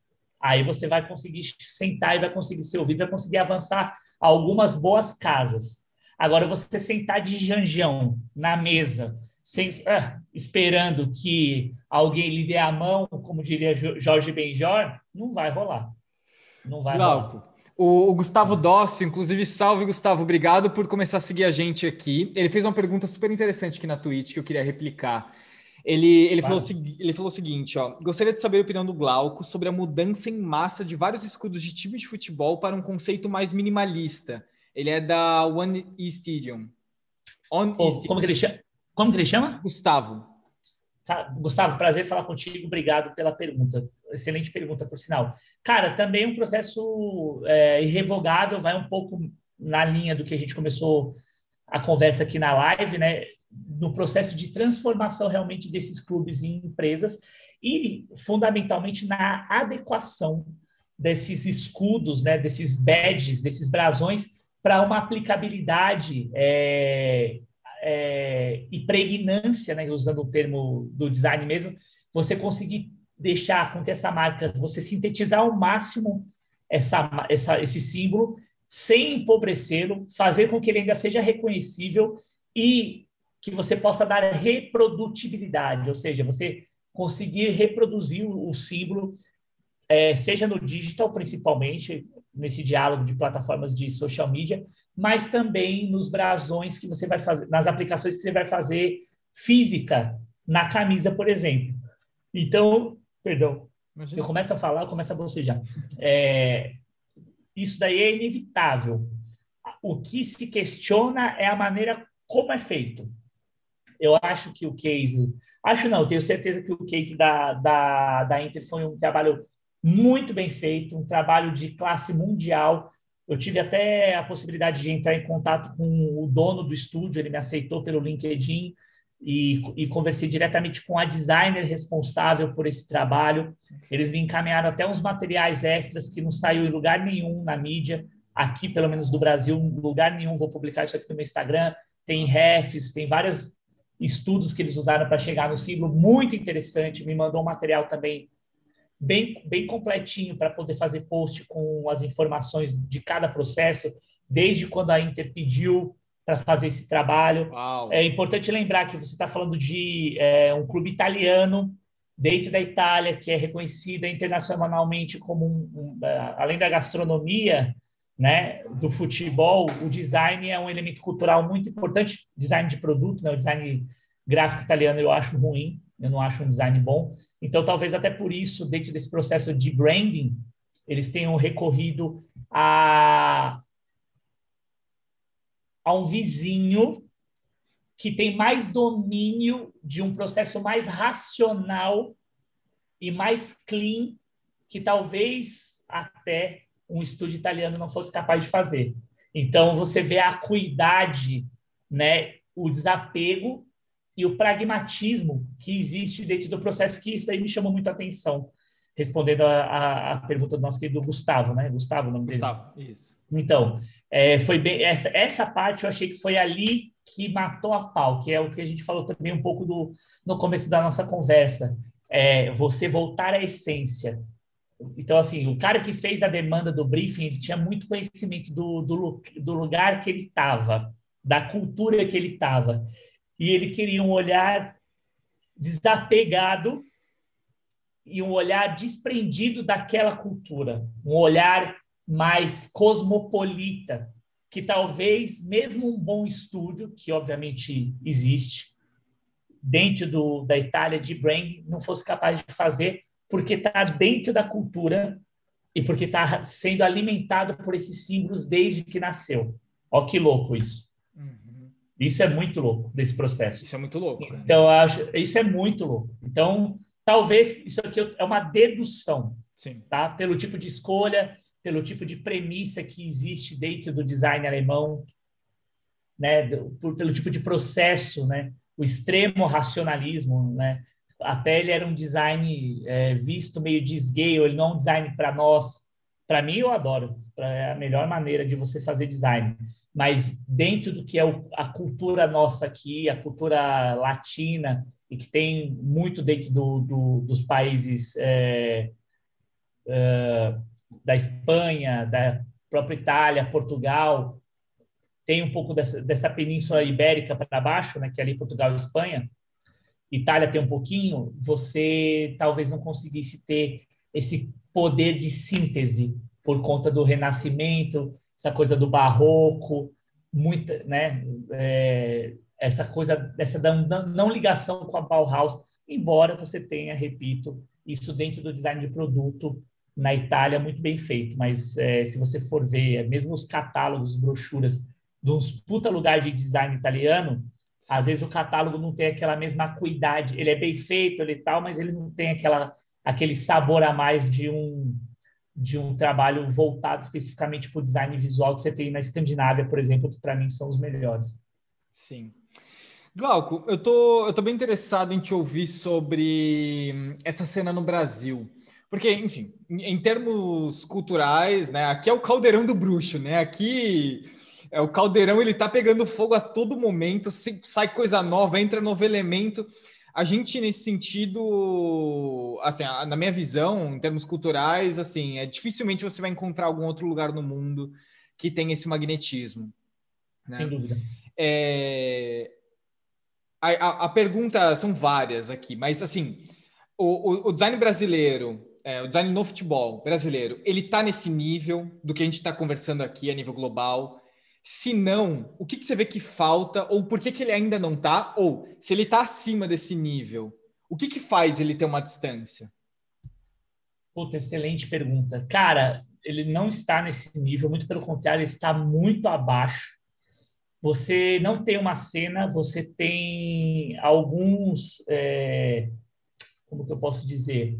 Speaker 3: Aí você vai conseguir sentar e vai conseguir ser ouvido, vai conseguir avançar algumas boas casas. Agora, você sentar de janjão na mesa, sem, ah, esperando que alguém lhe dê a mão, como diria Jorge Benjor, não vai rolar. Não vai rolar.
Speaker 2: O, o Gustavo Dócio, inclusive, salve Gustavo, obrigado por começar a seguir a gente aqui. Ele fez uma pergunta super interessante aqui na Twitch que eu queria replicar. Ele, ele, falou, ele falou o seguinte: ó, gostaria de saber a opinião do Glauco sobre a mudança em massa de vários escudos de time de futebol para um conceito mais minimalista. Ele é da One E Stadium.
Speaker 3: On oh, Stadium. Como, que ele chama? como que ele chama?
Speaker 2: Gustavo.
Speaker 3: Tá, Gustavo, prazer falar contigo. Obrigado pela pergunta. Excelente pergunta, por sinal. Cara, também um processo é, irrevogável, vai um pouco na linha do que a gente começou a conversa aqui na live, né? No processo de transformação realmente desses clubes em empresas e, fundamentalmente, na adequação desses escudos, né? Desses badges, desses brasões para uma aplicabilidade é, é, e pregnância, né, usando o termo do design mesmo, você conseguir deixar com que essa marca, você sintetizar ao máximo essa, essa, esse símbolo, sem empobrecê-lo, fazer com que ele ainda seja reconhecível e que você possa dar reprodutibilidade, ou seja, você conseguir reproduzir o, símbolo, é, seja no digital principalmente, nesse diálogo de plataformas de social media, mas também nos brasões que você vai fazer, nas aplicações que você vai fazer física na camisa, por exemplo. Então, perdão, Imagina. eu começo a falar, eu começo a bocejar. É, isso daí é inevitável. O que se questiona é a maneira como é feito. Eu acho que o case, acho não, tenho certeza que o case da, da, da Inter foi um trabalho muito bem feito, um trabalho de classe mundial. Eu tive até a possibilidade de entrar em contato com o dono do estúdio, ele me aceitou pelo LinkedIn e, e conversei diretamente com a designer responsável por esse trabalho. Eles me encaminharam até uns materiais extras que não saiu em lugar nenhum na mídia, aqui pelo menos do Brasil, lugar nenhum. Vou publicar isso aqui no meu Instagram. Tem refs, tem vários estudos que eles usaram para chegar no símbolo, muito interessante. Me mandou um material também bem, bem completinho para poder fazer post com as informações de cada processo, desde quando a Inter pediu para fazer esse trabalho. Uau. É importante lembrar que você está falando de é, um clube italiano dentro da Itália, que é reconhecida internacionalmente como um, um, é, além da gastronomia, né, do futebol, o design é um elemento cultural muito importante. Design de produto, né, o design gráfico italiano eu acho ruim, eu não acho um design bom. Então, talvez até por isso, dentro desse processo de branding, eles tenham recorrido a, a um vizinho que tem mais domínio de um processo mais racional e mais clean que talvez até um estúdio italiano não fosse capaz de fazer. Então você vê a acuidade, né, o desapego e o pragmatismo que existe dentro do processo, que isso daí me chamou muita atenção, respondendo a, a, pergunta do nosso querido Gustavo, né? Gustavo, o nome
Speaker 2: Gustavo, dele. isso.
Speaker 3: Então, é, foi bem essa, essa parte eu achei que foi ali que matou a pau, que é o que a gente falou também um pouco do, no começo da nossa conversa. É, você voltar à essência. Então, assim, o cara que fez a demanda do briefing, ele tinha muito conhecimento do, do, do lugar que ele estava, da cultura que ele estava. E ele queria um olhar desapegado e um olhar desprendido daquela cultura, um olhar mais cosmopolita, que talvez mesmo um bom estúdio, que obviamente existe, dentro do, da Itália de branding, não fosse capaz de fazer, porque está dentro da cultura e porque está sendo alimentado por esses símbolos desde que nasceu. Olha que louco isso. Uhum. Isso é muito louco desse processo.
Speaker 2: Isso é muito louco.
Speaker 3: Né? Então, acho, isso é muito louco. Então, talvez isso aqui é uma dedução,
Speaker 2: Sim.
Speaker 3: tá? Pelo tipo de escolha, pelo tipo de premissa que existe dentro do design alemão, né? Por, pelo tipo de processo, né? O extremo racionalismo, né? Até ele era um design é, visto meio de scale, ele não é um design para nós. Para mim, eu adoro. É a melhor maneira de você fazer design. Mas dentro do que é o, a cultura nossa aqui, a cultura latina, e que tem muito dentro do, do, dos países é, é, da Espanha, da própria Itália, Portugal, tem um pouco dessa, dessa península ibérica para baixo, né, que é ali Portugal e Espanha, Itália tem um pouquinho, você talvez não conseguisse ter esse poder de síntese por conta do Renascimento, essa coisa do Barroco, muita, né, é, essa coisa dessa não ligação com a Bauhaus, embora você tenha, repito, isso dentro do design de produto na Itália muito bem feito, mas é, se você for ver, mesmo os catálogos, brochuras de uns puta lugar de design italiano, Sim. às vezes o catálogo não tem aquela mesma acuidade, ele é bem feito, ele tal, mas ele não tem aquela aquele sabor a mais de um de um trabalho voltado especificamente para o design visual que você tem na Escandinávia, por exemplo, que para mim são os melhores.
Speaker 2: Sim. Glauco, eu tô, eu tô bem interessado em te ouvir sobre essa cena no Brasil. Porque, enfim, em termos culturais, né? Aqui é o caldeirão do bruxo, né? Aqui é o caldeirão, ele tá pegando fogo a todo momento, sai coisa nova, entra novo elemento. A gente, nesse sentido, assim, na minha visão, em termos culturais, assim, é dificilmente você vai encontrar algum outro lugar no mundo que tenha esse magnetismo.
Speaker 3: Né? Sem dúvida.
Speaker 2: É, a, a, a, pergunta são várias aqui, mas assim, o, o, o design brasileiro, é, o design no futebol brasileiro, ele está nesse nível do que a gente está conversando aqui a nível global? Se não, o que, que, você vê que falta, ou por que, que ele ainda não está? Ou se ele está acima desse nível, o que, que faz ele ter uma distância?
Speaker 3: Puta, excelente pergunta. Cara, ele não está nesse nível, muito pelo contrário, ele está muito abaixo você não tem uma cena, você tem alguns, é, como que eu posso dizer?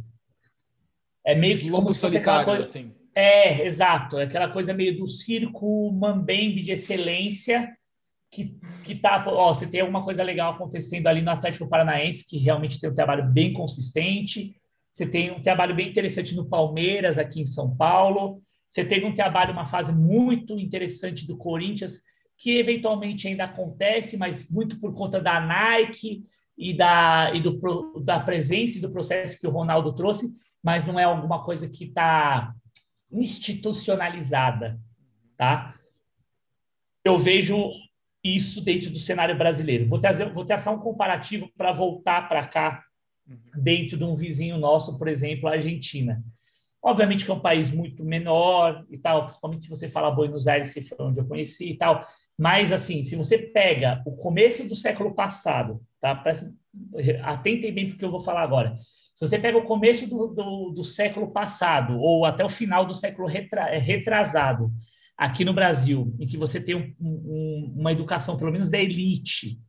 Speaker 3: É meio que como se aquela coisa, assim. É, exato, é aquela coisa meio do circo mambembe de excelência que, que tá, ó, você tem alguma coisa legal acontecendo ali no Atlético Paranaense, que realmente tem um trabalho bem consistente, você tem um trabalho bem interessante no Palmeiras, aqui em São Paulo, você teve um trabalho, uma fase muito interessante do Corinthians, que eventualmente ainda acontece, mas muito por conta da Nike e da, e do, da presença e do processo que o Ronaldo trouxe, mas não é alguma coisa que está institucionalizada, tá? Eu vejo isso dentro do cenário brasileiro. Vou trazer, vou traçar um comparativo para voltar para cá, uhum. dentro de um vizinho nosso, por exemplo, a Argentina. Obviamente que é um país muito menor e tal, principalmente se você fala Buenos Aires, que foi onde eu conheci e tal. Mas, assim, se você pega o começo do século passado, tá? Atentem bem porque eu vou falar agora. Se você pega o começo do, do, do século passado ou até o final do século retra, é, retrasado, aqui no Brasil, em que você tem um, um, uma educação, pelo menos da elite,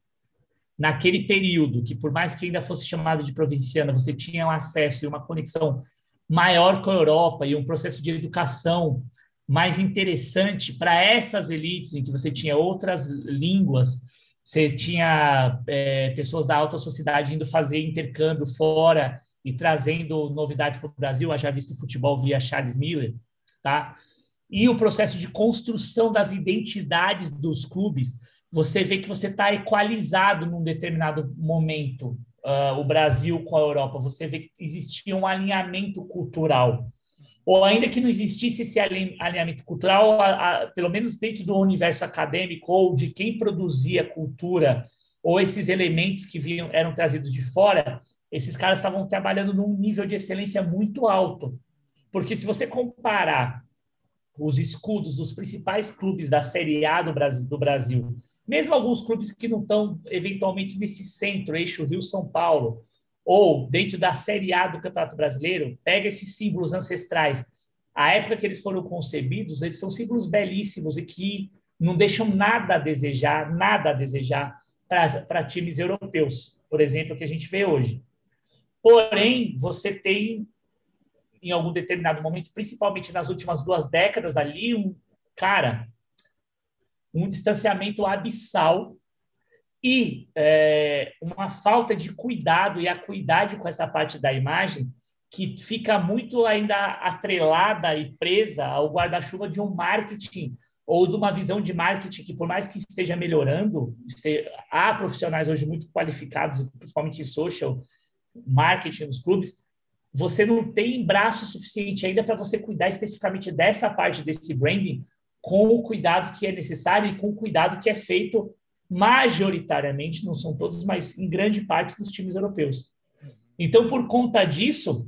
Speaker 3: naquele período, que por mais que ainda fosse chamado de provinciana, você tinha um acesso e uma conexão maior com a Europa e um processo de educação mais interessante para essas elites em que você tinha outras línguas você tinha é, pessoas da alta sociedade indo fazer intercâmbio fora e trazendo novidades para o Brasil, já visto futebol via Charles Miller, tá? E o processo de construção das identidades dos clubes, você vê que você está equalizado num determinado momento, uh, o Brasil com a Europa, você vê que existia um alinhamento cultural. Ou ainda que não existisse esse alinhamento cultural, a, a, pelo menos dentro do universo acadêmico ou de quem produzia cultura, ou esses elementos que vinham, eram trazidos de fora, esses caras estavam trabalhando num nível de excelência muito alto. Porque se você comparar os escudos dos principais clubes da Série A do Brasil, do Brasil mesmo alguns clubes que não estão eventualmente nesse centro, eixo Rio-São Paulo, ou dentro da Série A do Campeonato Brasileiro, pega esses símbolos ancestrais. A época que eles foram concebidos, eles são símbolos belíssimos e que não deixam nada a desejar, nada a desejar para times europeus, por exemplo, que a gente vê hoje. Porém, você tem, em algum determinado momento, principalmente nas últimas duas décadas ali, um cara, um distanciamento abissal e é, uma falta de cuidado e acuidade com essa parte da imagem que fica muito ainda atrelada e presa ao guarda-chuva de um marketing ou de uma visão de marketing que, por mais que esteja melhorando, há profissionais hoje muito qualificados, principalmente em social marketing nos clubes, você não tem braço suficiente ainda para você cuidar especificamente dessa parte desse branding com o cuidado que é necessário e com o cuidado que é feito majoritariamente, não são todos, mas em grande parte dos times europeus. Então, por conta disso,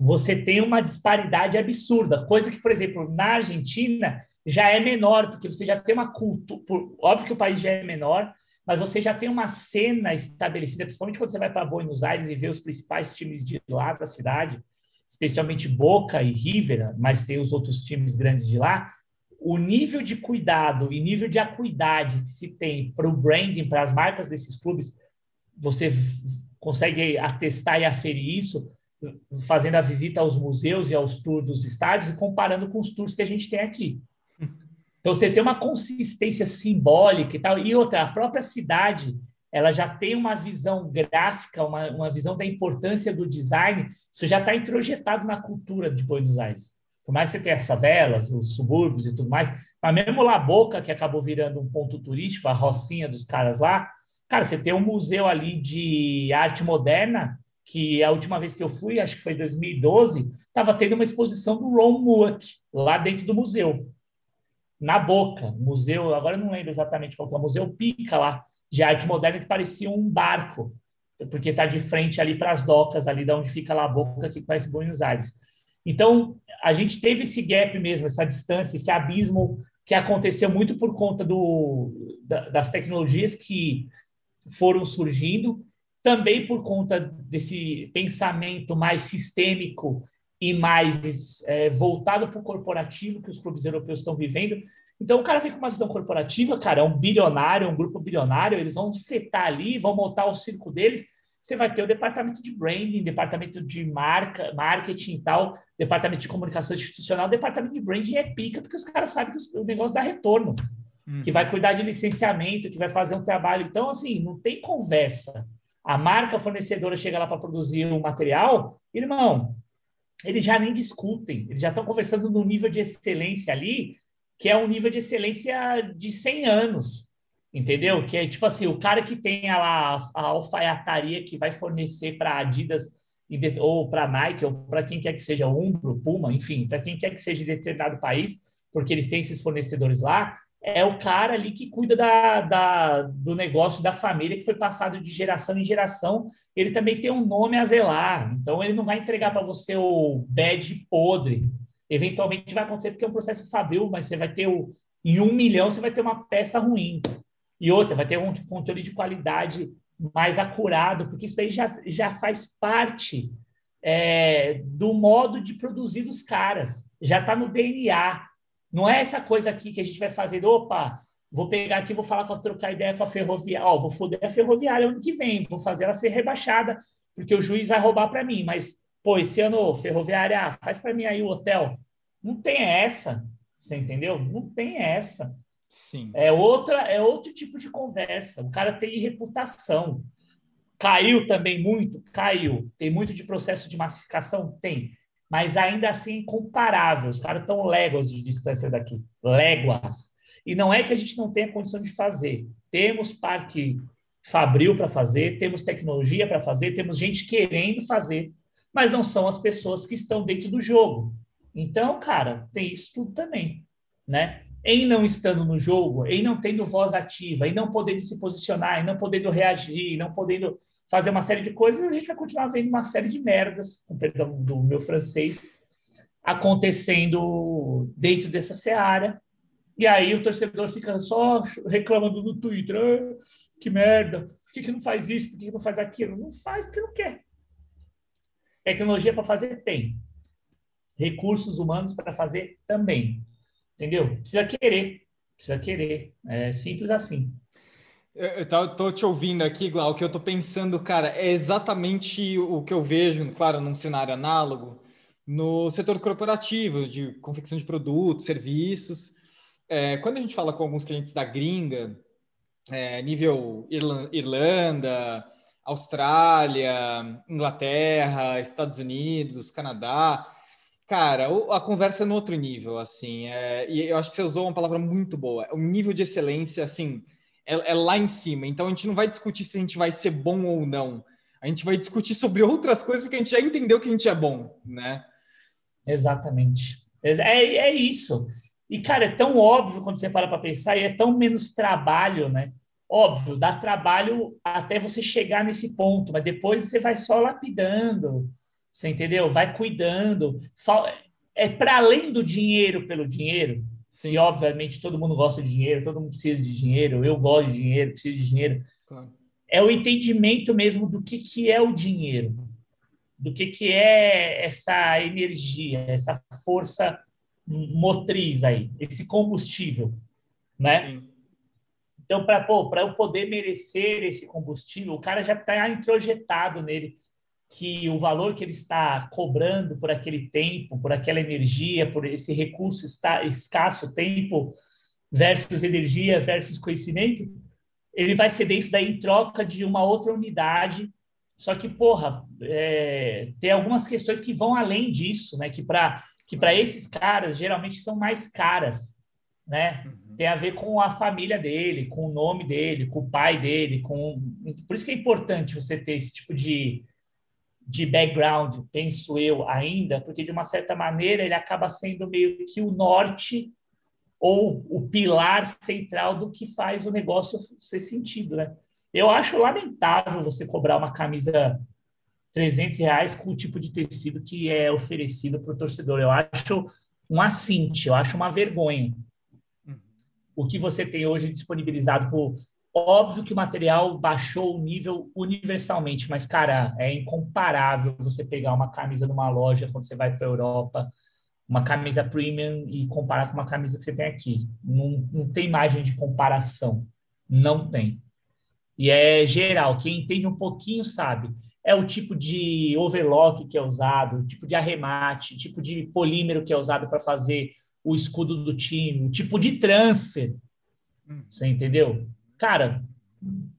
Speaker 3: você tem uma disparidade absurda, coisa que, por exemplo, na Argentina já é menor, porque você já tem uma cultura. Óbvio que o país já é menor, mas você já tem uma cena estabelecida, principalmente quando você vai para Buenos Aires e vê os principais times de lá da cidade, especialmente Boca e River, mas tem os outros times grandes de lá o nível de cuidado e nível de acuidade que se tem para o branding, para as marcas desses clubes, você consegue atestar e aferir isso fazendo a visita aos museus e aos tours dos estádios e comparando com os tours que a gente tem aqui. Então, você tem uma consistência simbólica e tal. E outra, a própria cidade, ela já tem uma visão gráfica, uma, uma visão da importância do design. Isso já está introjetado na cultura de Buenos Aires. Por mais que você tenha as favelas, os subúrbios e tudo mais, mas mesmo La Boca, que acabou virando um ponto turístico, a rocinha dos caras lá, cara, você tem um museu ali de arte moderna, que a última vez que eu fui, acho que foi em 2012, estava tendo uma exposição do Ron Mueck, lá dentro do museu. Na Boca, museu, agora não lembro exatamente qual é o museu Pica lá, de arte moderna, que parecia um barco, porque está de frente ali para as docas, ali da onde fica La Boca, que conhece Buenos Aires. Então, a gente teve esse gap mesmo, essa distância, esse abismo que aconteceu muito por conta do, das tecnologias que foram surgindo, também por conta desse pensamento mais sistêmico e mais é, voltado para o corporativo que os clubes europeus estão vivendo. Então, o cara vem com uma visão corporativa, cara, é um bilionário, é um grupo bilionário, eles vão setar ali, vão montar o circo deles, você vai ter o departamento de branding, departamento de marca, marketing e tal, departamento de comunicação institucional, departamento de branding é pica, porque os caras sabem que o negócio dá retorno, uhum. que vai cuidar de licenciamento, que vai fazer um trabalho. Então, assim, não tem conversa. A marca fornecedora chega lá para produzir um material, irmão, eles já nem discutem, eles já estão conversando no nível de excelência ali, que é um nível de excelência de 100 anos. Entendeu? Sim. Que é tipo assim, o cara que tem a, a alfaiataria que vai fornecer para Adidas ou para Nike ou para quem quer que seja Umbro, Puma, enfim, para quem quer que seja de determinado país, porque eles têm esses fornecedores lá, é o cara ali que cuida da, da, do negócio da família que foi passado de geração em geração. Ele também tem um nome a zelar, então ele não vai entregar para você o bad podre. Eventualmente vai acontecer porque é um processo fabril, mas você vai ter o em um milhão você vai ter uma peça ruim. E outra, vai ter um controle de qualidade mais acurado, porque isso daí já, já faz parte é, do modo de produzir dos caras. Já está no DNA. Não é essa coisa aqui que a gente vai fazer, opa, vou pegar aqui, vou falar com trocar ideia com a ferroviária, ó, vou foder a ferroviária ano que vem, vou fazer ela ser rebaixada, porque o juiz vai roubar para mim, mas, pô, esse ano, ferroviária, faz para mim aí o hotel. Não tem essa, você entendeu? Não tem essa.
Speaker 2: Sim.
Speaker 3: É outra, é outro tipo de conversa. O cara tem reputação. Caiu também muito? Caiu. Tem muito de processo de massificação? Tem. Mas ainda assim incomparável. Os caras estão léguas de distância daqui. Léguas. E não é que a gente não tenha condição de fazer. Temos parque fabril para fazer, temos tecnologia para fazer, temos gente querendo fazer, mas não são as pessoas que estão dentro do jogo. Então, cara, tem isso tudo também, né? Em não estando no jogo, em não tendo voz ativa, em não podendo se posicionar, em não podendo reagir, em não podendo fazer uma série de coisas, a gente vai continuar vendo uma série de merdas, com perdão do meu francês, acontecendo dentro dessa seara. E aí o torcedor fica só reclamando no Twitter, ah, que merda, por que, que não faz isso, por que, que não faz aquilo? Não faz porque não quer. Tecnologia para fazer tem. Recursos humanos para fazer também. Entendeu? Precisa querer. Precisa querer. É simples assim.
Speaker 2: Eu tô te ouvindo aqui, Glau, que eu tô pensando, cara, é exatamente o que eu vejo, claro, num cenário análogo, no setor corporativo, de confecção de produtos, serviços. É, quando a gente fala com alguns clientes da gringa, é, nível Irlanda, Austrália, Inglaterra, Estados Unidos, Canadá, cara, a conversa é no outro nível, assim, é, e eu acho que você usou uma palavra muito boa, o nível de excelência, assim, é, é, lá em cima. Então a gente não vai discutir se a gente vai ser bom ou não. A gente vai discutir sobre outras coisas porque a gente já entendeu que a gente é bom, né?
Speaker 3: Exatamente. É, é isso. E, cara, é tão óbvio quando você para para pensar, e é tão menos trabalho, né? Óbvio, dá trabalho até você chegar nesse ponto, mas depois você vai só lapidando, você entendeu? Vai cuidando. É para além do dinheiro pelo dinheiro, Sim. obviamente todo mundo gosta de dinheiro, todo mundo precisa de dinheiro, eu gosto de dinheiro, preciso de dinheiro. Claro. É o entendimento mesmo do que, que é o dinheiro, do que, que é essa energia, essa força motriz aí, esse combustível, né? Sim. Então, para eu poder merecer esse combustível, o cara já está introjetado nele que o valor que ele está cobrando por aquele tempo, por aquela energia, por esse recurso está, escasso, tempo versus energia versus conhecimento, ele vai ceder isso daí em troca de uma outra unidade. Só que, porra, é, tem algumas questões que vão além disso, né? Que para que para esses caras geralmente são mais caras, né? Uhum. Tem a ver com a família dele, com o nome dele, com o pai dele, com por isso que é importante você ter esse tipo de de background, penso eu ainda, porque de uma certa maneira ele acaba sendo meio que o norte ou o pilar central do que faz o negócio ser sentido, né? Eu acho lamentável você cobrar uma camisa 300 reais com o tipo de tecido que é oferecido para o torcedor. Eu acho um assinte, eu acho uma vergonha. Uhum. O que você tem hoje disponibilizado por Óbvio que o material baixou o nível universalmente, mas, cara, é incomparável você pegar uma camisa numa loja quando você vai para a Europa, uma camisa premium e comparar com uma camisa que você tem aqui. Não, não tem margem de comparação. Não tem. E é geral. Quem entende um pouquinho sabe. É o tipo de overlock que é usado, o tipo de arremate, o tipo de polímero que é usado para fazer o escudo do time, o tipo de transfer. Hum. Você entendeu? Cara,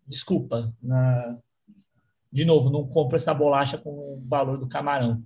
Speaker 3: desculpa, na... de novo, não compro essa bolacha com o valor do camarão.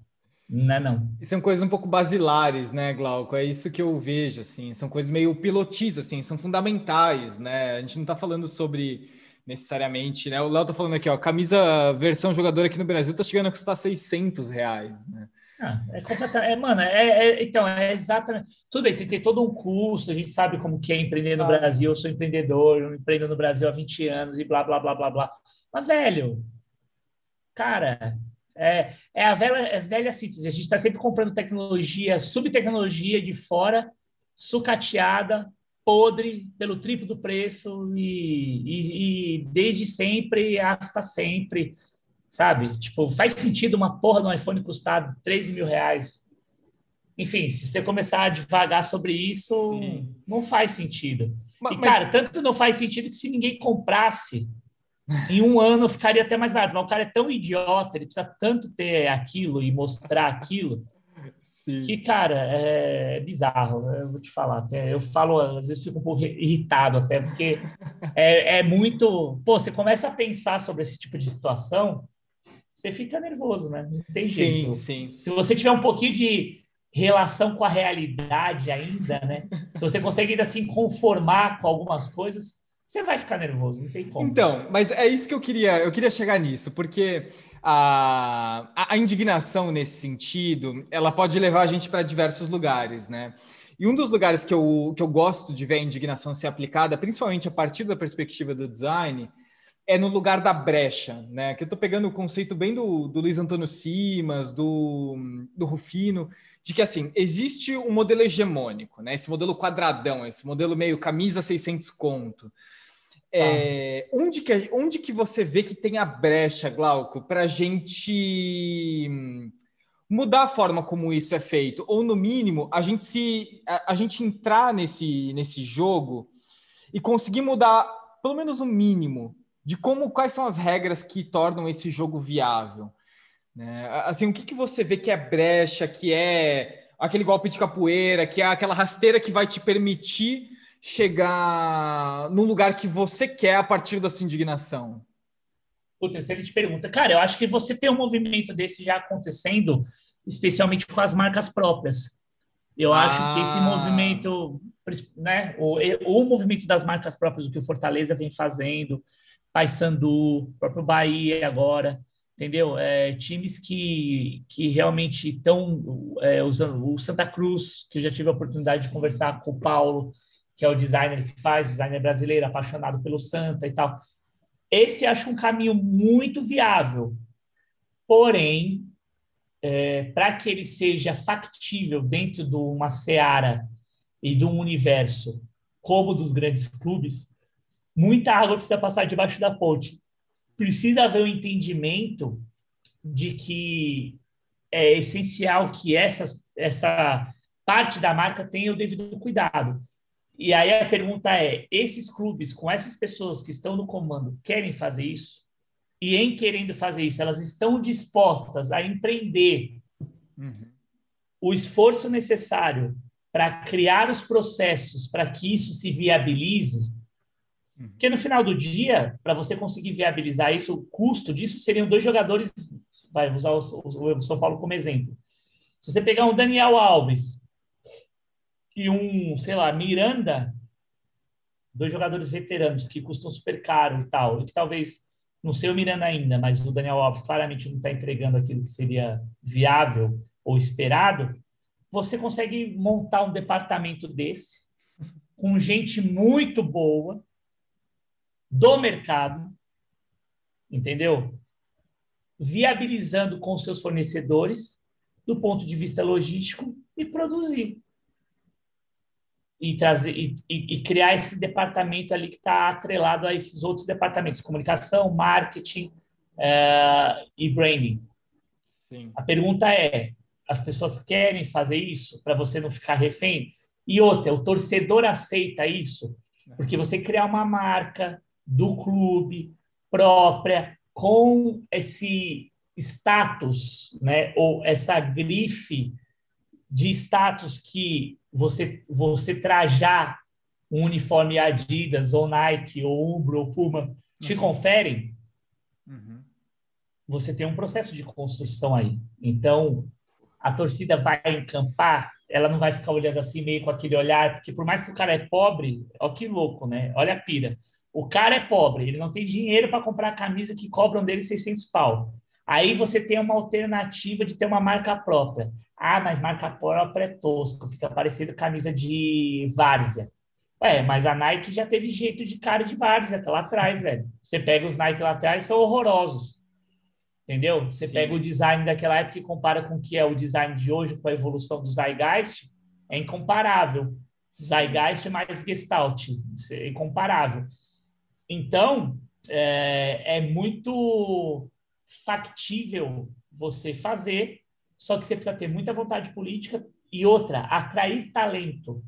Speaker 3: Não é não.
Speaker 2: São coisas um pouco basilares, né, Glauco? É isso que eu vejo, assim. São coisas meio pilotis, assim, são fundamentais, né? A gente não está falando sobre necessariamente, né? O Léo tá falando aqui, ó, camisa versão jogador aqui no Brasil tá chegando a custar 600 reais, né?
Speaker 3: Ah, é completamente. É, mano, é, é, então, é exatamente. Tudo bem, você tem todo um custo, a gente sabe como que é empreender no ah. Brasil. Eu sou empreendedor, eu empreendo no Brasil há 20 anos e blá, blá, blá, blá, blá. Mas, velho, cara, é, é a velha, é velha síntese. A gente está sempre comprando tecnologia, subtecnologia de fora, sucateada, podre, pelo triplo do preço e, e, e desde sempre, hasta sempre sabe? Tipo, faz sentido uma porra do iPhone custar 13 mil reais? Enfim, se você começar a devagar sobre isso, Sim. não faz sentido. Mas, e, cara, mas... tanto não faz sentido que se ninguém comprasse, em um ano ficaria até mais barato. Mas o cara é tão idiota, ele precisa tanto ter aquilo e mostrar aquilo, Sim. Que, cara, é bizarro, eu vou te falar. Até, eu falo, às vezes fico um pouco irritado até, porque é, é muito... Pô, você começa a pensar sobre esse tipo de situação, você fica nervoso, né? Não tem
Speaker 2: sim,
Speaker 3: jeito.
Speaker 2: Sim,
Speaker 3: Se você tiver um pouquinho de relação com a realidade ainda, né? Se você consegue ainda assim conformar com algumas coisas, você vai ficar nervoso, não tem como.
Speaker 2: Então, mas é isso que eu queria, eu queria chegar nisso, porque a, a, a indignação nesse sentido, ela pode levar a gente para diversos lugares, né? E um dos lugares que eu, que eu gosto de ver a indignação ser aplicada, principalmente a partir da perspectiva do design, é no lugar da brecha, né? Que eu estou pegando o conceito bem do, do Luiz Antônio Simas, do, do Rufino, de que assim existe um modelo hegemônico, né? Esse modelo quadradão, esse modelo meio camisa 600 conto. É, ah. onde, que, onde que você vê que tem a brecha, Glauco, para a gente mudar a forma como isso é feito? Ou, no mínimo, a gente se a, a gente entrar nesse, nesse jogo e conseguir mudar pelo menos o mínimo de como quais são as regras que tornam esse jogo viável. Né? Assim, o que, que você vê que é brecha, que é aquele golpe de capoeira, que é aquela rasteira que vai te permitir chegar no lugar que você quer a partir da sua indignação?
Speaker 3: Puta, excelente pergunta. Cara, eu acho que você tem um movimento desse já acontecendo, especialmente com as marcas próprias. Eu ah. acho que esse ah. movimento, né, o, o movimento das marcas próprias, o que o Fortaleza vem fazendo, Paysandu, próprio Bahia agora, entendeu? É, times que, que realmente estão é, usando o Santa Cruz, que eu já tive a oportunidade de conversar com o Paulo, que é o designer que faz, designer brasileiro, apaixonado pelo Santa e tal. Esse acho um caminho muito viável. Porém, é, para que ele seja factível dentro de uma seara e de um universo como dos grandes clubes, muita água precisa passar debaixo da ponte. Precisa haver um entendimento de que é essencial que essas, essa parte da marca tenha o devido cuidado. E aí a pergunta é: esses clubes, com essas pessoas que estão no comando, querem fazer isso? E em querendo fazer isso, elas estão dispostas a empreender uhum. o esforço necessário para criar os processos para que isso se viabilize? Porque no final do dia, para você conseguir viabilizar isso, o custo disso seriam dois jogadores. Vai usar o, o, o São Paulo como exemplo. Se você pegar um Daniel Alves e um, sei lá, Miranda, dois jogadores veteranos que custam super caro e tal, e que talvez, não sei o Miranda ainda, mas o Daniel Alves claramente não está entregando aquilo que seria viável ou esperado, você consegue montar um departamento desse com gente muito boa, do mercado, entendeu? Viabilizando com seus fornecedores do ponto de vista logístico e produzir. E, trazer, e, e criar esse departamento ali que está atrelado a esses outros departamentos, comunicação, marketing uh, e branding. Sim. A pergunta é, as pessoas querem fazer isso para você não ficar refém? E outra, o torcedor aceita isso? Porque você criar uma marca, do clube própria, com esse status, né, ou essa grife de status que você você trajar um uniforme Adidas ou Nike ou Umbro ou Puma te uhum. conferem, uhum. você tem um processo de construção aí. Então, a torcida vai encampar, ela não vai ficar olhando assim meio com aquele olhar, porque por mais que o cara é pobre, ó que louco, né? Olha a pira. O cara é pobre, ele não tem dinheiro para comprar a camisa que cobram dele 600 pau. Aí você tem uma alternativa de ter uma marca própria. Ah, mas marca própria é tosco, fica parecendo camisa de várzea. Ué, mas a Nike já teve jeito de cara de várzea lá atrás, velho. Você pega os Nike lá atrás, são horrorosos. Entendeu? Você Sim. pega o design daquela época e compara com o que é o design de hoje, com a evolução do Zeitgeist, é incomparável. Zeitgeist mais Gestalt, é incomparável. Então, é, é muito factível você fazer, só que você precisa ter muita vontade política e outra, atrair talento.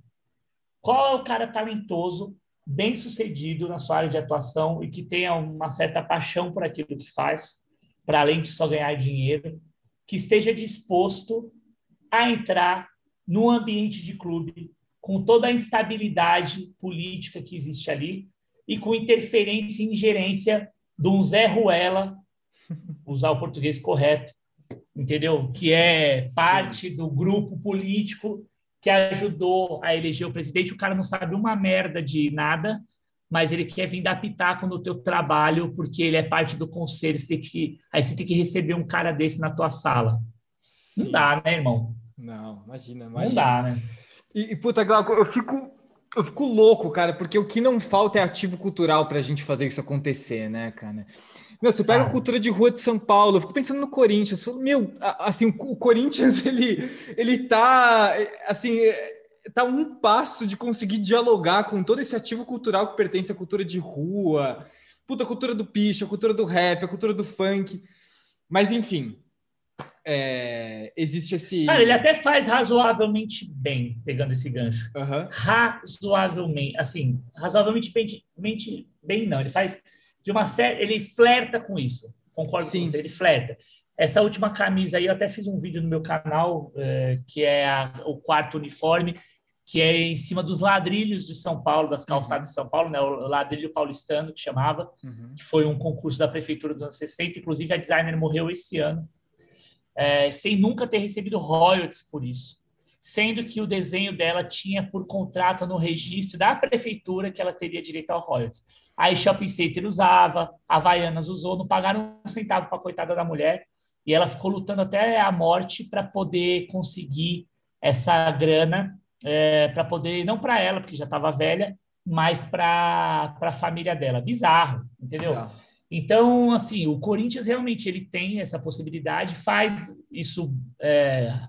Speaker 3: Qual é o cara talentoso, bem sucedido na sua área de atuação e que tenha uma certa paixão por aquilo que faz, para além de só ganhar dinheiro, que esteja disposto a entrar no ambiente de clube com toda a instabilidade política que existe ali e com interferência e ingerência de um Zé Ruela, usar o português correto, entendeu? Que é parte do grupo político que ajudou a eleger o presidente. O cara não sabe uma merda de nada, mas ele quer vir dar pitaco no teu trabalho porque ele é parte do conselho. Você tem que, aí você tem que receber um cara desse na tua sala. Sim. Não dá, né, irmão?
Speaker 2: Não, imagina, imagina.
Speaker 3: Não dá, né?
Speaker 2: E, e puta, Glauco, eu fico, eu fico louco, cara, porque o que não falta é ativo cultural para a gente fazer isso acontecer, né, cara? Meu, você pega ah. a cultura de rua de São Paulo, eu fico pensando no Corinthians. Meu, assim, o Corinthians, ele, ele tá, assim, tá um passo de conseguir dialogar com todo esse ativo cultural que pertence à cultura de rua, puta, a cultura do picho, a cultura do rap, a cultura do funk. Mas, enfim, é, existe esse.
Speaker 3: Cara, ele até faz razoavelmente bem, pegando esse gancho.
Speaker 2: Uhum.
Speaker 3: Razoavelmente, assim, razoavelmente bem, bem, não. Ele faz de uma série, ele flerta com isso. Concordo Sim. com você, ele flerta. Essa última camisa aí, eu até fiz um vídeo no meu canal, é, que é a, o quarto uniforme, que é em cima dos ladrilhos de São Paulo, das calçadas uhum. de São Paulo, né? o ladrilho paulistano, que chamava, uhum. que foi um concurso da prefeitura dos anos 60. Inclusive, a designer morreu esse ano é, sem nunca ter recebido royalties por isso, sendo que o desenho dela tinha por contrato no registro da prefeitura que ela teria direito ao royalties. Aí Shopping Center usava, Havaianas usou, não pagaram um centavo para a coitada da mulher, e ela ficou lutando até a morte para poder conseguir essa grana, é, para poder, não para ela, porque já estava velha, mas para a família dela. Bizarro, entendeu? Bizarro. Então, assim, o Corinthians realmente ele tem essa possibilidade, faz isso é,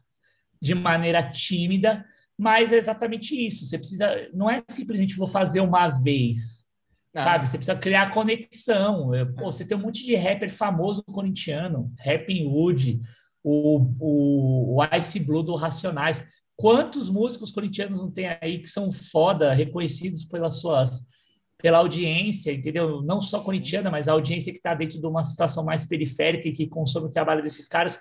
Speaker 3: de maneira tímida, mas é exatamente isso. Você precisa, não é simplesmente vou fazer uma vez, ah. sabe? Você precisa criar conexão. Pô, você tem um monte de rapper famoso corintiano, Rapping Wood, o, o, o Ice Blue do Racionais. Quantos músicos corintianos não tem aí que são foda, reconhecidos pelas suas pela audiência, entendeu? Não só corintiana, mas a audiência que está dentro de uma situação mais periférica e que consome o trabalho desses caras.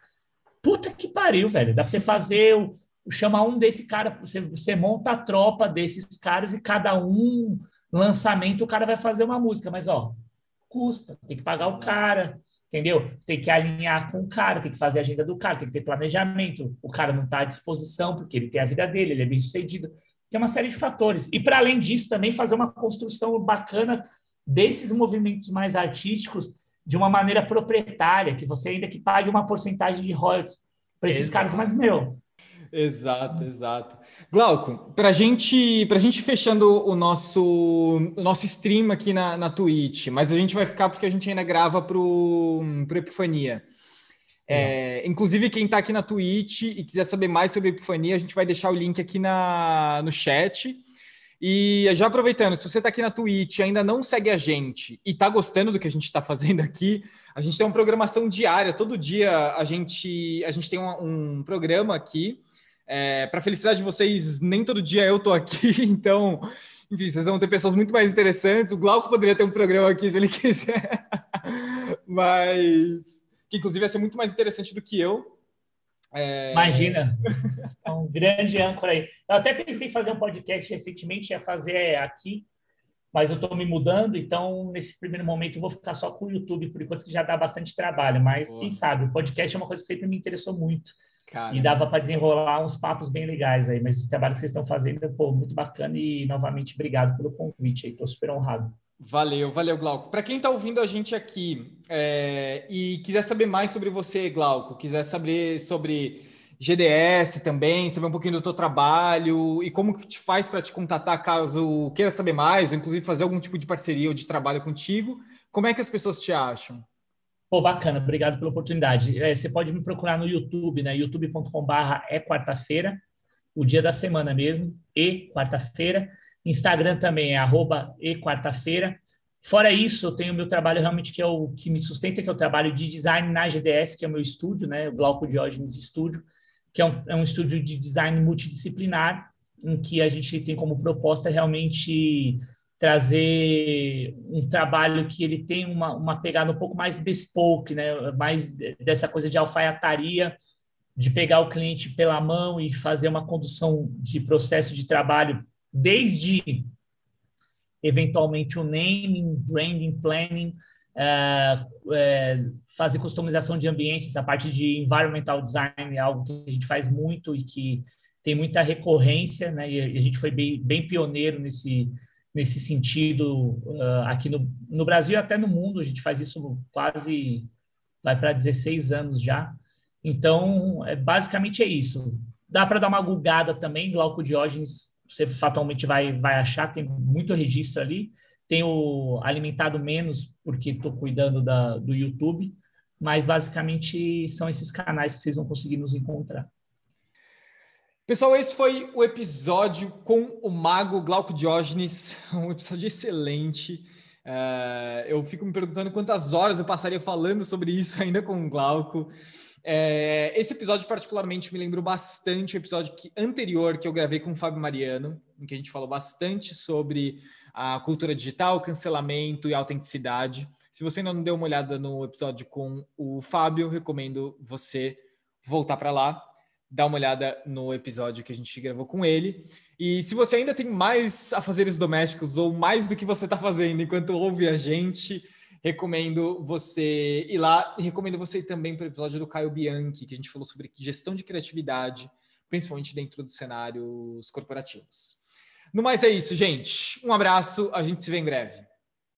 Speaker 3: Puta que pariu, velho. Dá para você fazer o, chamar um desse cara, você, você monta a tropa desses caras e cada um lançamento o cara vai fazer uma música, mas ó, custa, tem que pagar o cara, entendeu? Tem que alinhar com o cara, tem que fazer a agenda do cara, tem que ter planejamento. O cara não está à disposição porque ele tem a vida dele, ele é bem sucedido tem uma série de fatores. E, para além disso, também fazer uma construção bacana desses movimentos mais artísticos de uma maneira proprietária, que você ainda que pague uma porcentagem de royalties para esses exato. caras, mas, meu...
Speaker 2: Exato, exato. Glauco, para gente, a gente fechando o nosso, o nosso stream aqui na, na Twitch, mas a gente vai ficar porque a gente ainda grava para o Epifania. É, inclusive, quem está aqui na Twitch e quiser saber mais sobre Epifania, a gente vai deixar o link aqui na, no chat. E já aproveitando, se você está aqui na Twitch e ainda não segue a gente e está gostando do que a gente está fazendo aqui, a gente tem uma programação diária. Todo dia a gente, a gente tem um, um programa aqui. É, Para felicidade de vocês, nem todo dia eu estou aqui, então, enfim, vocês vão ter pessoas muito mais interessantes. O Glauco poderia ter um programa aqui se ele quiser, mas que inclusive vai ser muito mais interessante do que eu.
Speaker 3: É... Imagina, é um grande âncora aí. Eu até pensei em fazer um podcast recentemente, ia fazer aqui, mas eu estou me mudando, então nesse primeiro momento eu vou ficar só com o YouTube, por enquanto que já dá bastante trabalho, mas Boa. quem sabe, o podcast é uma coisa que sempre me interessou muito. Cara, e dava para desenrolar uns papos bem legais aí, mas o trabalho que vocês estão fazendo, pô, muito bacana e novamente obrigado pelo convite aí, estou super honrado.
Speaker 2: Valeu, valeu, Glauco. Para quem está ouvindo a gente aqui é, e quiser saber mais sobre você, Glauco, quiser saber sobre GDS também, saber um pouquinho do teu trabalho e como que te faz para te contatar caso queira saber mais, ou inclusive fazer algum tipo de parceria ou de trabalho contigo, como é que as pessoas te acham?
Speaker 3: Pô, bacana, obrigado pela oportunidade. É, você pode me procurar no YouTube, né? youtube.com/barra é quarta-feira, o dia da semana mesmo, e quarta-feira. Instagram também é arroba e quarta-feira. Fora isso, eu tenho meu trabalho realmente que é o que me sustenta, que é o trabalho de design na GDS, que é o meu estúdio, né? O Glauco Diógenes Estúdio, que é um, é um estúdio de design multidisciplinar, em que a gente tem como proposta realmente trazer um trabalho que ele tem uma, uma pegada um pouco mais bespoke, né? mais dessa coisa de alfaiataria, de pegar o cliente pela mão e fazer uma condução de processo de trabalho, desde eventualmente o naming, branding, planning, é, é, fazer customização de ambientes, a parte de environmental design é algo que a gente faz muito e que tem muita recorrência, né? E a gente foi bem, bem pioneiro nesse, nesse sentido uh, aqui no, no Brasil e até no mundo. A gente faz isso quase, vai para 16 anos já. Então, é, basicamente é isso. Dá para dar uma gulgada também, Glauco Diógenes, você fatalmente vai, vai achar, tem muito registro ali. Tenho alimentado menos porque estou cuidando da, do YouTube, mas basicamente são esses canais que vocês vão conseguir nos encontrar.
Speaker 2: Pessoal, esse foi o episódio com o Mago Glauco Diógenes, um episódio excelente. Uh, eu fico me perguntando quantas horas eu passaria falando sobre isso ainda com o Glauco. É, esse episódio, particularmente, me lembrou bastante o episódio que, anterior que eu gravei com o Fábio Mariano, em que a gente falou bastante sobre a cultura digital, cancelamento e autenticidade. Se você ainda não deu uma olhada no episódio com o Fábio, recomendo você voltar para lá, dar uma olhada no episódio que a gente gravou com ele. E se você ainda tem mais afazeres domésticos ou mais do que você está fazendo enquanto ouve a gente, recomendo você ir lá recomendo você ir também para o episódio do Caio Bianchi, que a gente falou sobre gestão de criatividade, principalmente dentro dos cenários corporativos. No mais é isso, gente. Um abraço, a gente se vê em breve.